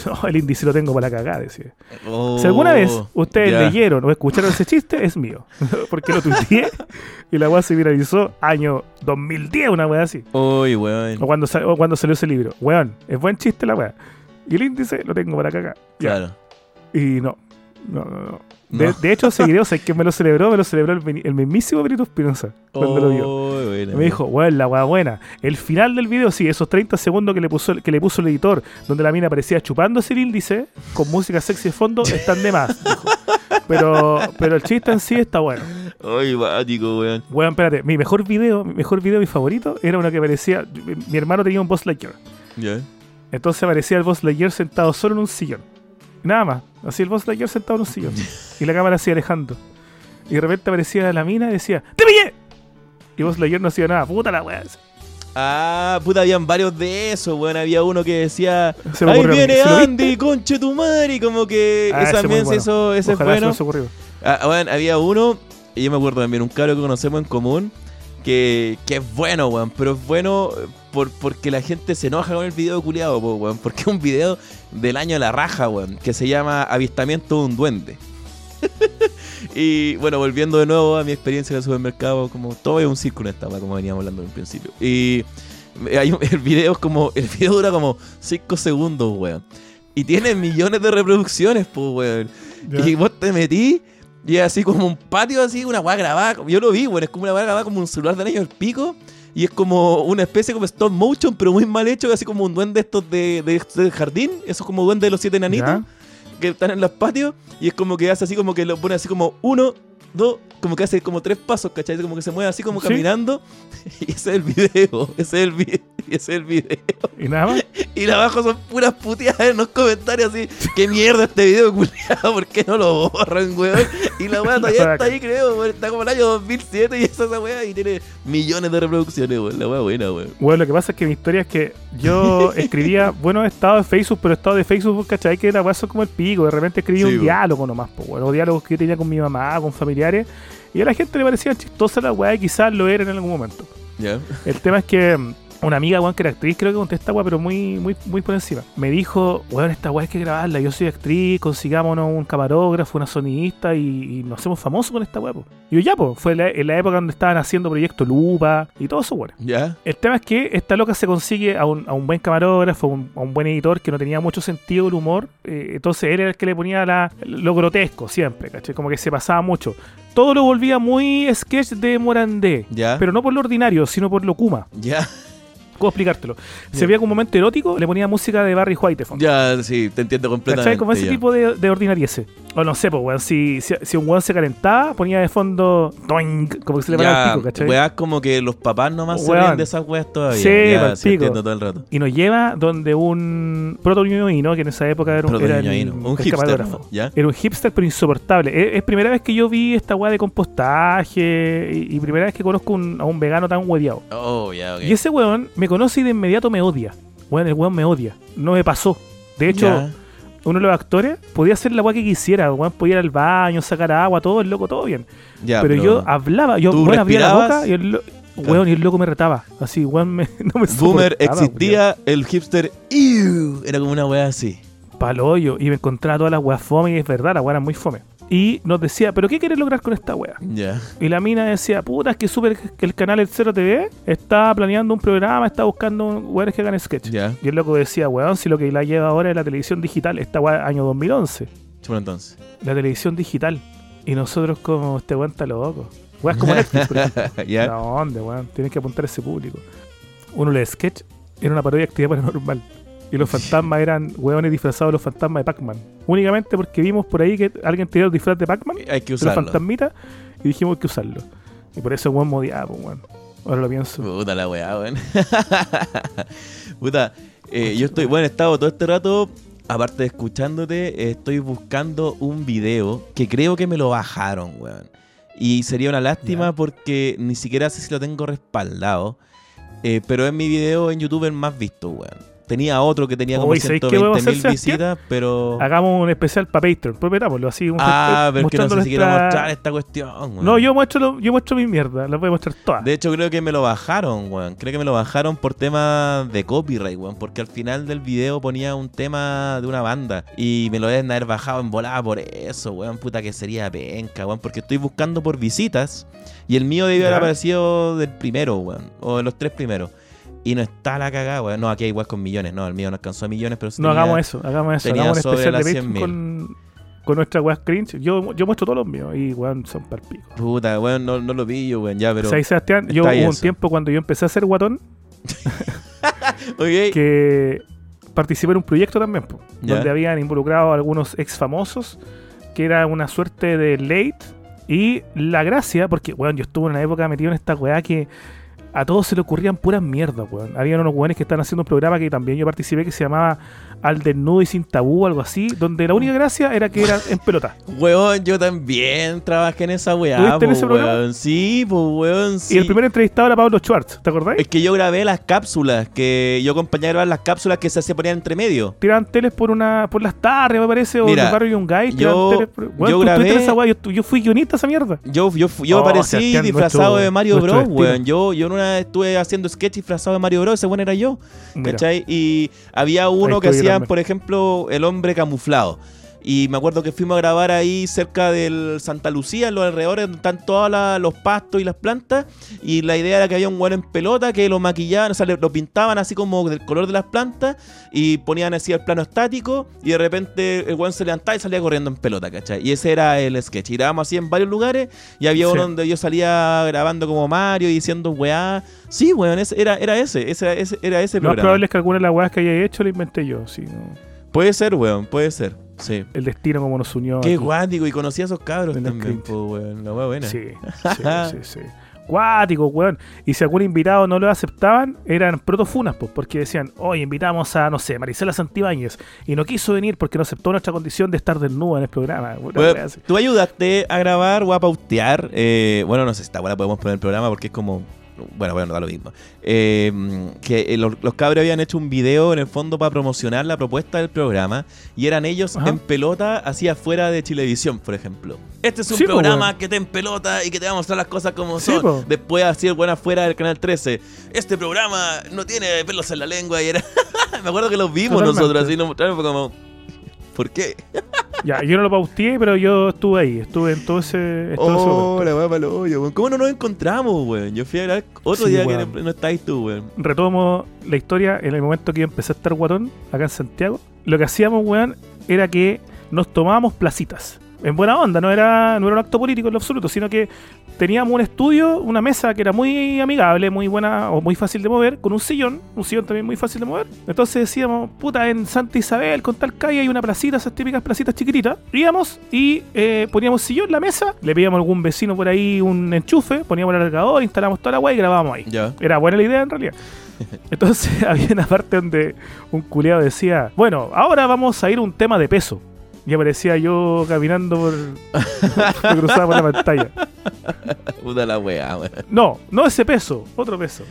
No, el índice lo tengo para la cagada, decía. Oh, Si alguna vez ustedes ya. leyeron o escucharon ese chiste, es mío. Porque lo tuiteé y la weá se viralizó año 2010, una weá así. Uy, weón. O cuando, sa- o cuando salió ese libro. Weón, es buen chiste la weá. Y el índice lo tengo para cagar. Ya. Claro. Y no. No, no, no. De, No. de hecho, ese video, ¿sabes quién me lo celebró? Me lo celebró el, el mismísimo Benito Espinosa cuando lo vio. Bueno, Me dijo, weón, la weá buena. El final del video, sí, esos 30 segundos que le puso, que le puso el editor, donde la mina aparecía chupándose el índice, con música sexy de fondo, están de más. dijo. Pero, pero el chiste en sí está bueno. Uy, bático, weón. Weón, espérate, mi mejor video, mi mejor video, mi favorito, era uno que aparecía. Mi, mi hermano tenía un Boss Lightyear. Ya. Entonces aparecía el Boss Lightyear sentado solo en un sillón. Nada más. Así el Boss Lightyear sentado en un sillón. y la cámara así alejando. Y de repente aparecía la mina y decía, ¡Te pillé! Y Boss Lightyear no hacía nada. Puta la weá. Ah, puta, habían varios de esos, weón. Había uno que decía, ahí viene. Andy, conche tu madre. Y como que Ah, ese ese también se bueno. hizo, ese es bueno. ocurrió. Ah, bueno, había uno, y yo me acuerdo también, un cabro que conocemos en común, que, que es bueno, weón, pero es bueno por, porque la gente se enoja con el video culiado, po, weón, porque es un video del año de la raja, weón, que se llama Avistamiento de un duende. y bueno, volviendo de nuevo a mi experiencia en el supermercado, como todo es un círculo en esta, como veníamos hablando en un principio. Y hay un- el video es como, el video dura como 5 segundos, weón. Y tiene millones de reproducciones, pues, weón. Y vos te metí y así como un patio así, una weá grabada. Yo lo vi, weón, es como una weá grabada como un celular del año del pico. Y es como una especie como stop motion, pero muy mal hecho, así como un duende estos de, de, de jardín, esos como duendes de los siete enanitos Ya. que están en los patios, y es como que hace así como que lo pone así como uno, dos, como que hace como tres pasos, ¿cachai? Como que se mueve así como Sí. caminando, y ese es el video, ese es el video, ese es el video. Y nada más. Y abajo son puras puteadas en los comentarios así. ¿Qué mierda este video, culiado? ¿Por qué no lo borran, weón? Y la weá todavía está ahí, creo, weón. Está como el año 2007 y esa, esa weá y tiene millones de reproducciones, weón. La weá buena, weón. Bueno, lo que pasa es que mi historia es que yo escribía buenos estados de Facebook, pero estados de Facebook, ¿cachai? Que la weá son como el pico. De repente escribía Sí, un weón. diálogo nomás, pues, bueno, diálogos que yo tenía con mi mamá, con familiares. Y a la gente le parecían chistosas la weá y quizás lo eran en algún momento. El tema es que una amiga, weón, que era actriz, creo que conté esta weá, pero muy, muy, muy por encima. Me dijo, weón, esta weá hay que grabarla. Yo soy actriz, consigámonos un camarógrafo, una sonidista y, y nos hacemos famosos con esta weá, po. Y yo ya, pues, fue la- en la época donde estaban haciendo proyecto Lupa y todo eso, weón. ¿Ya? El tema es que esta loca se consigue a un, a un buen camarógrafo, un- a un buen editor que no tenía mucho sentido el humor. eh, entonces él era el que le ponía la- lo grotesco siempre, ¿cachai? Como que se pasaba mucho. Todo lo volvía muy sketch de Morandé. ¿Ya? Pero no por lo ordinario, sino por lo Kuma. ¿Ya? ¿Cómo explicártelo? Se veía como un momento erótico, le ponía música de Barry White de fondo. Ya, sí, te entiendo completamente. ¿Cachai? Como ese ya. tipo de, de ordinariese. O no sé, pues, weón. Si, si, si un weón se calentaba, ponía de fondo. Toink, como que se le paraba el pico, ¿cachai? weas como que los papás nomás se ríen de esas weas todavía. Sí, ya, sí, entiendo todo el rato. Y nos lleva donde un protoñoñino, que en esa época era un, era un hipster. ¿no? ¿Ya? Era un hipster, pero insoportable. Es, es primera vez que yo vi esta weá de compostaje y, y primera vez que conozco un- a un vegano tan hueviado. Oh, ya, ok. Y ese weón me conoce y de inmediato me odia. Weón, el weón me odia. No me pasó. De hecho, uno de los actores podía hacer la weá que quisiera. Weón, podía ir al baño, sacar agua, todo, el loco, todo bien. Pero, yo hablaba, yo ¿Tú weón, abría la boca y el, lo- weón, y el loco me retaba. Así, weón, me, no me Boomer existía, el hipster "Ew", era como una wea así. paloyo y me encontraba todas las weas fome y es verdad, las weas eran muy fome. Y nos decía, ¿pero qué quieres lograr con esta wea? Y la mina decía, puta, es que supe que el canal El Cero TV está planeando un programa, está buscando weones que hagan sketch. Y el loco decía, weón, si lo que la lleva ahora es la televisión digital, esta wea año 2011, Chulo entonces. la televisión digital. Y nosotros como, este weón está loco. Weas como Netflix, por. ¿A dónde, weón? Tienes que apuntar a ese público. Uno le sketch era una parodia de actividad paranormal. Y los fantasmas eran weones disfrazados de los fantasmas de Pac-Man. Únicamente porque vimos por ahí que alguien tenía el disfraz de Pac-Man, Hay que los usarlo. fantasmitas, y dijimos que usarlo. Y por eso weón modiaba, pues, weón. Ahora lo pienso. Puta la weá, weón. Puta, eh, yo estoy, bueno, he estado todo este rato, aparte de escuchándote, eh, estoy buscando un video que creo que me lo bajaron, weón. Y sería una lástima porque ni siquiera sé si lo tengo respaldado. eh, pero es mi video en YouTube el más visto, weón. Tenía otro que tenía como Oye, ¿sabéis qué podemos 120 mil visitas, pero... Hagamos un especial para Patreon. Pues metámoslo así. Ah, pero es que no sé si quiero mostrar esta cuestión, weón. No, yo muestro, yo muestro mi mierda. La voy a mostrar todas. De hecho, creo que me lo bajaron, weón. Creo que me lo bajaron por tema de copyright, weón. Porque al final del video ponía un tema de una banda. Y me lo deben haber bajado en volada por eso, weón. Puta que sería penca, weón. Porque estoy buscando por visitas. Y el mío debió haber aparecido del primero, weón. O de los tres primeros. Y no está la cagada, weón. No, aquí hay igual con millones. No, el mío no alcanzó a millones, pero sí No hagamos eso, hagamos eso. Hagamos un sobre especial de las Patreon 100.000. con, con nuestras weas cringe. Yo, yo muestro todos los míos y weón son palpicos. Puta, weón, no, no lo pillo, weón. Ya, pero. O sea, Sebastián, yo hubo un tiempo cuando yo empecé a ser guatón Ok. que participé en un proyecto también, po, donde habían involucrado a algunos ex famosos, que era una suerte de late. Y la gracia, porque, weón, yo estuve en una época metido en esta weá que a todos se le ocurrían puras mierdas, weón. Habían unos weones que estaban haciendo un programa que también yo participé que se llamaba Al Desnudo y Sin Tabú, algo así, donde la única gracia era que era en pelota. Weón, yo también trabajé en esa weá, ¿Estuviste en po, ese programa? weón. Sí, pues, weón, sí. Y el primer entrevistado era Pablo Schwartz, ¿te acordáis? Es que yo grabé las cápsulas, que yo acompañaba a grabar las cápsulas que se, se ponían entre medio. tiraban teles por una por las tardes, me parece, o Mira, en el barrio yo- teles por- Weón, yo tú estuviste grabé- en esa weá, yo, yo fui guionista esa mierda. Yo, yo, yo Oh, aparecí disfrazado nuestro- de Mario Bros, destino. weón. Yo, yo en una vez estuve haciendo sketch disfrazado de Mario Bros, ese weón era yo. Mira, ¿Cachai? Y había uno Ahí que estoy por ejemplo, el hombre camuflado. Y me acuerdo que fuimos a grabar ahí cerca del Santa Lucía, en los alrededores donde están todos los pastos y las plantas. Y la idea era que había un weón en pelota que lo maquillaban, o sea, lo pintaban así como del color de las plantas y ponían así el plano estático. Y de repente el weón se levantaba y salía corriendo en pelota, ¿cachai? Y ese era el sketch. Y grabamos así en varios lugares. Y había Sí. uno donde yo salía grabando como Mario y diciendo weá. Sí, weón, ese- era, era ese, ese, ese- era ese lo más probable es que alguna de las weas que haya hecho la inventé yo. Sí, no. Puede ser, weón, puede ser. Sí. El destino como nos unió. Qué aquí. guático, y conocí a esos cabros En también, po, weón. La weá buena. Sí, sí, sí, sí. cuáticos, weón. Y si algún invitado no lo aceptaban, eran protofunas, pues, porque decían, hoy invitamos a, no sé, Marisela Santibáñez. Y no quiso venir porque no aceptó nuestra condición de estar desnuda en el programa. Bueno, tú ayudaste a grabar o a pautear. eh, bueno, no sé, esta buena podemos poner el programa porque es como. Bueno, bueno, no da lo mismo. Eh, que eh, los, los cabros habían hecho un video en el fondo para promocionar la propuesta del programa y eran ellos Ajá. en pelota hacia afuera de Chilevisión, por ejemplo. Este es un Sí, programa que te en pelota y que te va a mostrar las cosas como Sí, son. po. Después así el buen afuera del canal 13. Este programa no tiene pelos en la lengua y era. Me acuerdo que los vimos Totalmente. nosotros así, nos mostraron como. ¿Por qué? Ya, yo no lo pauteé, pero yo estuve ahí, estuve en todo ese. en todo ese Oh, momento. la weá pa'l hoyo. ¿Cómo no nos encontramos, weón? Yo fui a grabar otro Sí, día que weón. no estáis tú, weón. Retomo la historia en el momento que yo empecé a estar guatón acá en Santiago. Lo que hacíamos, weón, era que nos tomábamos placitas. En buena onda, no era, no era un acto político en lo absoluto, sino que teníamos un estudio, una mesa que era muy amigable, muy buena o muy fácil de mover, con un sillón, un sillón también muy fácil de mover. Entonces decíamos, puta, en Santa Isabel, con tal calle hay una placita, esas típicas placitas chiquititas. Íbamos y eh, poníamos sillón, la mesa, le pedíamos a algún vecino por ahí un enchufe, poníamos el alargador, instalamos toda la weá y grabábamos ahí. Era buena la idea en realidad. Entonces había una parte donde un culeado decía, bueno, ahora vamos a ir a un tema de peso. Y aparecía yo caminando por... me cruzaba por la pantalla. Puta la weá, weón. No, no ese peso, otro peso.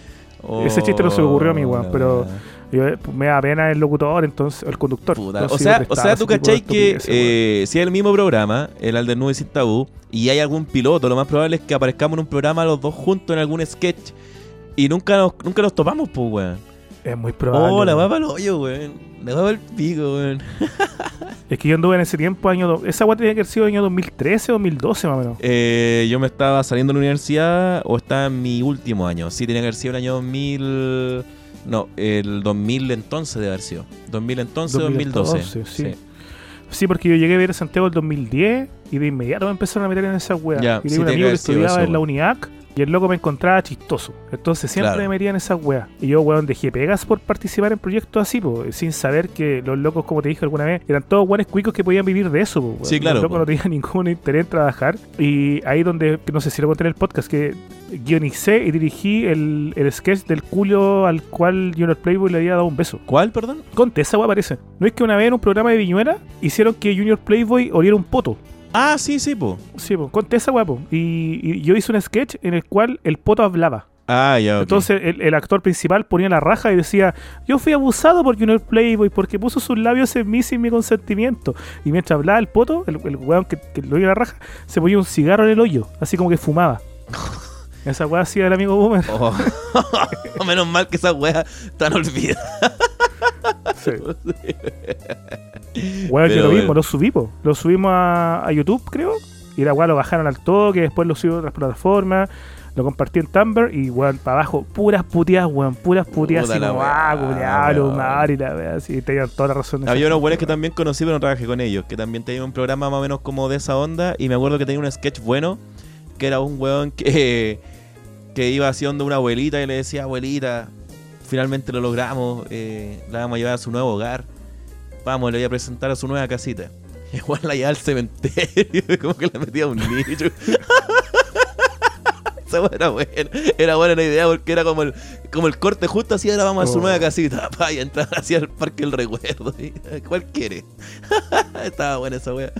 Ese chiste no se me ocurrió a mí, weón, la pero-. Yo, eh, me da pena el locutor, entonces, el conductor. Puta. Entonces, O sea, o sea, tú cachai que eh, si es el mismo programa, el Al Desnudo y Sin Tabú, y hay algún piloto, lo más probable es que aparezcamos en un programa los dos juntos en algún sketch. Y nunca nos, nunca nos topamos, pues, weón. Es muy probable. Oh, la weá para el hoyo, weón. La weá para el pico, weón. Es que yo anduve en ese tiempo, año esa weá tenía que haber sido año 2013 o 2012 más o menos. Eh, yo me estaba saliendo de la universidad o estaba en mi último año. Sí, tenía que haber sido el año 2000. No, el 2000 entonces debe haber sido. 2000 entonces, 2012. 2012, sí. Sí, porque yo llegué a ver a Santiago el 2010 y de inmediato me empezaron a meter en esa weá. Y sí, un amigo que estudiaba eso, en la. UNIAC y el loco me encontraba chistoso. Entonces siempre Claro. me metía en esa weá. Y yo, weón, dejé pegas por participar en proyectos así, po, sin saber que los locos, como te dije alguna vez, eran todos buenos cuicos que podían vivir de eso. po, weón. Sí, claro, Los locos po. no tenían ningún interés en trabajar. Y ahí donde, no sé si lo conté en el podcast, que guionicé y dirigí el, el sketch del culo al cual Junior Playboy le había dado un beso. ¿Cuál, perdón? Conte, esa weá parece. ¿No es que una vez en un programa de Viñuela hicieron que Junior Playboy oliera un poto? Ah, sí, sí, po. Sí, pues, conté esa weá, po. Y, y yo hice un sketch en el cual el poto hablaba. Ah, ya, ok. Entonces el, el actor principal ponía la raja y decía, yo fui abusado por Junior Playboy porque puso sus labios en mí sin mi consentimiento. Y mientras hablaba el poto, el, el weón que, que lo oía la raja, se ponía un cigarro en el hoyo, así como que fumaba. Esa weá hacía el amigo Boomer. Oh. Menos mal que esa wea tan olvidada. Sí. Pero lo bueno. mismo, lo subimos. Lo subimos a, a YouTube, creo. Y la weá lo bajaron al toque, después lo subí a otras plataformas. Lo compartí en Tumblr y weón, para abajo, puras puteadas, weón, puras puteadas, Puta así como, ah, la weá, así, tenían toda la razón. Había unos buenos que también conocí, pero no trabajé con ellos. Que también tenía un programa más o menos como de esa onda. Y me acuerdo que tenía un sketch bueno. Que era un weón que, que iba haciendo una abuelita y le decía, abuelita, finalmente lo logramos. eh, la vamos a llevar a su nuevo hogar. Vamos, le voy a presentar a su nueva casita. Igual la llevaba al cementerio. Como que la metía a un nicho. Esa era buena. Era buena la idea porque era como el, como el corte justo así, ahora vamos a su Oh. nueva casita. Pa, y entrar hacia el parque del recuerdo. y, ¿Cuál quiere? Estaba buena esa wea.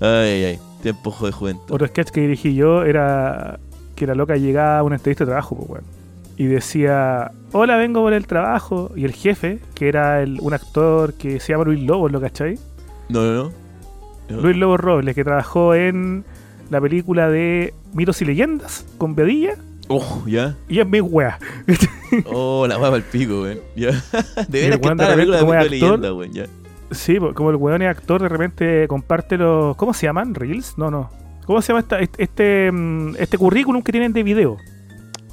ay, ay. Tiempo de juventud. Otro sketch que dirigí yo era que la loca llegaba a una entrevista de trabajo, pues, weón. Y decía, hola, vengo por el trabajo. Y el jefe, que era el- un actor que se llama Luis Lobos, ¿lo cachai? No, no, no. Luis Lobos Robles, que trabajó en la película de Mitos y Leyendas con Bedilla. Oh, ya. Y es mi wea. Oh, la wea para el pico, weón. Ya. De Y el veras que de la película de repente como Mito de es leyenda, weón. Ya. Sí, como el weón es actor, de repente comparte los. ¿Cómo se llaman? ¿Reels? No, no. ¿Cómo se llama esta- este, este, mm, este currículum que tienen de video?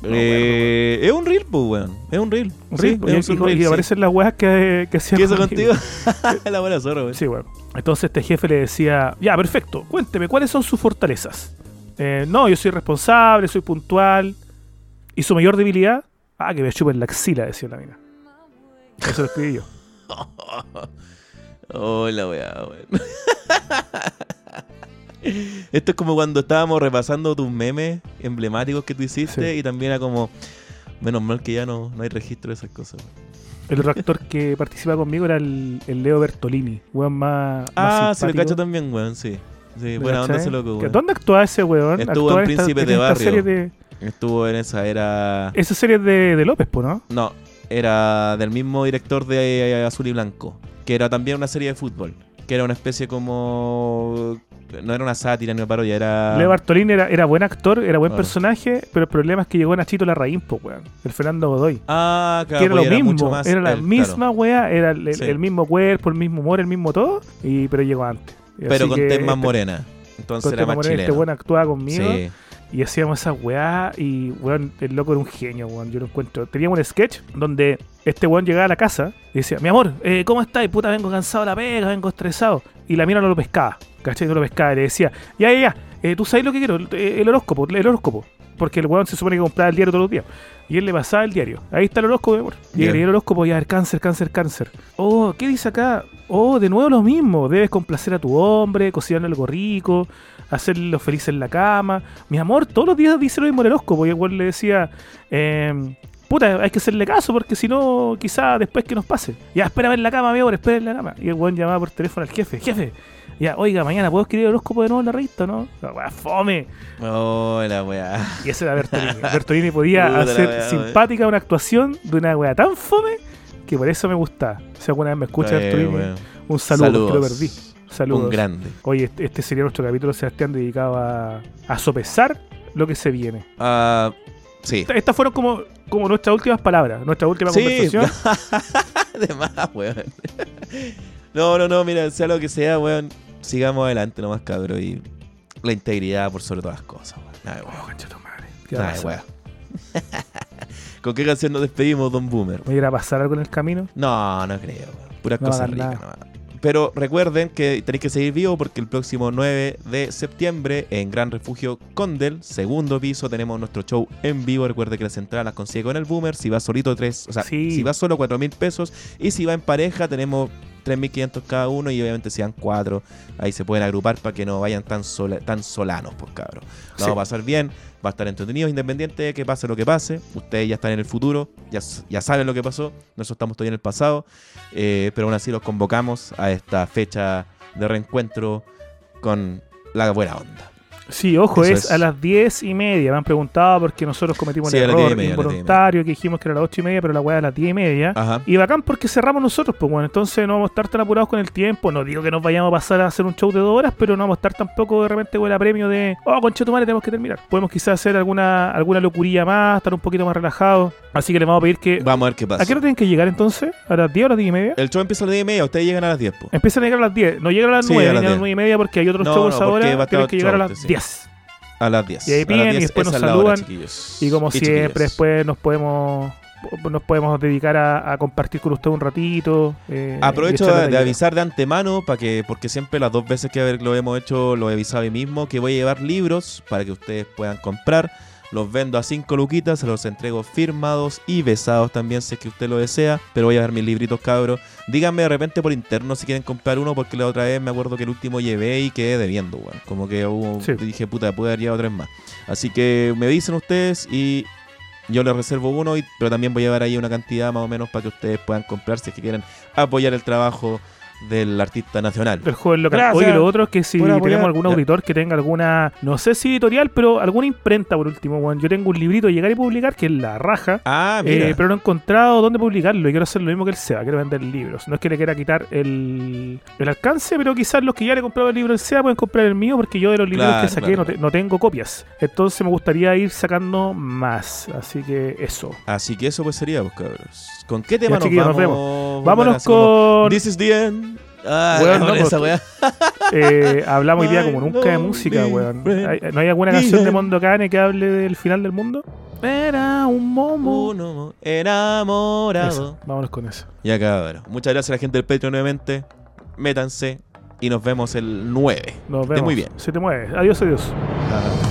Eh, es un reel, pues, weón. Es un reel. Un Sí, reel, po, y, es un y- reel, y sí. aparecen las weas que, que hacían ¿Qué hizo contigo? la buena zorra, weón. Sí, weón. Entonces este jefe le decía, ya, perfecto, cuénteme, ¿cuáles son sus fortalezas? Eh, no, yo soy responsable, soy puntual. ¿Y su mayor debilidad? Ah, que me chupen la axila, decía la mina. Eso lo escribí yo. Oh, la weá, weón. Esto es como cuando estábamos repasando tus memes emblemáticos que tú hiciste Sí. y también era como, menos mal que ya no, no hay registro de esas cosas. El otro actor que participa conmigo era el, el Leo Bertolini, weón más. Ah, más se simpático. cacho también, weón, sí. Sí, ¿Le buena onda ese loco, ¿Que weón. ¿Dónde actúa ese weón? Estuvo Actúa en esta- en de Barrio. de- Estuvo en esa, era... esa serie de, de López, ¿no? No, era del mismo director de Azul y Blanco, que era también una serie de fútbol, que era una especie como... No era una sátira ni una parodia, era... Leo Bartolini era, era buen actor, era buen personaje, pero el problema es que llegó Nachito Larraín, po, weón. El Fernando Godoy. Ah, claro, que era lo mismo, más era la él, misma claro. weá, era el, Sí. el mismo cuerpo, el mismo humor, el mismo todo, y, pero llegó antes. Pero así con más este- morena. Entonces con era más Morena, Este chileno. weón actuaba conmigo Sí. Y hacíamos esa weá y weón, el loco era un genio, weón, yo lo encuentro. Teníamos un sketch donde este weón llegaba a la casa y decía, mi amor, eh, ¿cómo estás? Puta, vengo cansado de la pega, vengo estresado. Y la mira no lo pescaba, ¿cachai? No lo pescaba y le decía, ya, ya, ya, eh, tú sabes lo que quiero, Eh, el horóscopo, el horóscopo. Porque el weón se supone que compraba el diario todos los días. Y él le pasaba el diario. Ahí está el horóscopo, mi amor. Y él leía el horóscopo, ya, el cáncer, cáncer, cáncer. Oh, ¿qué dice acá? Oh, de nuevo lo mismo. Debes complacer a tu hombre, cocinarle algo rico, hacerlo feliz en la cama. Mi amor, todos los días dice lo mismo el horóscopo. Y el weón le decía, eh, puta, hay que hacerle caso porque si no, quizá después que nos pase. Ya, espérame en la cama, mi amor, espera en la cama. Y el weón llamaba por teléfono al jefe, jefe. Ya, oiga, mañana puedo escribir el horóscopo de nuevo en la revista, ¿no? La weá, fome. Oh, la weá. Y ese era Bertolini. Bertolini podía Puta hacer weá, simpática una actuación de una wea tan fome que por eso me gusta. Si alguna vez me escucha Bertolini, un saludo, Saludos. que lo perdí. Saludos. Un grande. Oye, este, este sería nuestro capítulo, Sebastián, dedicado a, a sopesar lo que se viene. Ah, sí. Esta- Estas fueron como, como nuestras últimas palabras, nuestra última Sí. conversación. Además, weón. No, no, no, mira, sea lo que sea, weón. Sigamos adelante nomás, cabrón. Y la integridad por sobre todas las cosas, weón. Nada, de Oh, weón. concha tu madre. ¿Qué va a Nada, de weón. ¿Con qué canción nos despedimos, Don Boomer? ¿Me irá a pasar algo en el camino? No, no creo. weón. Puras No cosas ricas. nomás. Pero recuerden que tenéis que seguir vivo porque el próximo 9 de septiembre en Gran Refugio Condel, segundo piso, tenemos nuestro show en vivo. Recuerde que las entradas las consigue con el Boomer. Si va solito, tres, o sea, Sí. si va solo, 4 mil pesos. Y si va en pareja, tenemos 3.500 cada uno. Y obviamente, si van cuatro, ahí se pueden agrupar para que no vayan tan, sola- tan solanos, pues cabrón. Lo Sí. vamos a pasar bien, va a estar entretenido, independiente de que pase lo que pase. Ustedes ya están en el futuro, ya, ya saben lo que pasó. Nosotros estamos todavía en el pasado. eh, pero aún así los convocamos a esta fecha de reencuentro con la buena onda. Sí, ojo, es, es. a las diez y media. Me han preguntado porque nosotros cometimos Sí, el error media, involuntario que dijimos que era a las ocho y media, pero la weá a las diez y media. Ajá. Y bacán porque cerramos nosotros, pues bueno, entonces no vamos a estar tan apurados con el tiempo. No digo que nos vayamos a pasar a hacer un show de dos horas, pero no vamos a estar tampoco de repente con el premio de, oh, concha tu madre, tenemos que terminar. Podemos quizás hacer alguna alguna locurilla más, estar un poquito más relajados. Así que les vamos a pedir que. Vamos a ver qué pasa. ¿A qué hora tienen que llegar entonces? ¿A las 10 o a las 10 y media? El show empieza a las 10 y media, ustedes llegan a las 10, po. Empiezan a llegar a las 10. No llegan a las Sí, 9, a las llegan a las 10. 9 y media porque hay otros No, shows no, ahora. Tienen que llegar a las sí. 10. A las 10. Y ahí piden y 10, después nos hora, saludan. chiquillos. Y como siempre, después nos podemos nos podemos dedicar a, a compartir con usted un ratito. eh, Aprovecho de, avisar de antemano para que, porque siempre las dos veces que lo hemos hecho lo he avisado a mí mismo, que voy a llevar libros para que ustedes puedan comprar. Los vendo a 5 luquitas, se los entrego firmados y besados también si es que usted lo desea. Pero voy a ver mis libritos, cabros. Díganme de repente por interno si quieren comprar uno, porque la otra vez me acuerdo que el último llevé y quedé debiendo, weón. Como que hubo, Sí. dije, puta, pude haber llevado tres más. Así que me dicen ustedes y yo les reservo uno, y- pero también voy a llevar ahí una cantidad más o menos para que ustedes puedan comprar si es que quieren apoyar el trabajo del artista nacional. del joven local. Gracias Oye, lo otro es que si apoyar. tenemos algún Ya. auditor que tenga alguna, no sé si editorial, pero alguna imprenta por último, weón. Yo tengo un librito de llegar y publicar que es la raja. Ah, mira. eh, pero no he encontrado dónde publicarlo y quiero hacer lo mismo que el SEA, quiero vender libros. No es que le quiera quitar el, el alcance, pero quizás los que ya le he comprado el libro del SEA pueden comprar el mío porque yo de los libros Claro, que saqué claro. no, te- no tengo copias. Entonces me gustaría ir sacando más. Así que eso. Así que eso pues sería, pues, cabros. ¿Con qué tema Ya, nos chiquillos, nos vamos? vemos. Vámonos con... This is the end. Ah, Weón, no, esa weá. Eh, hablamos hoy día como nunca de música, weón. friend. ¿Hay- ¿No hay alguna canción de Mondo Cane que hable del final del mundo? Era un momo. Uno enamorado. Eso, vámonos con eso. Ya cabrón. Muchas gracias a la gente del Patreon nuevamente. Métanse y nos vemos el 9. Nos vemos. muy bien. Se te mueve. Adiós, adiós. Ah.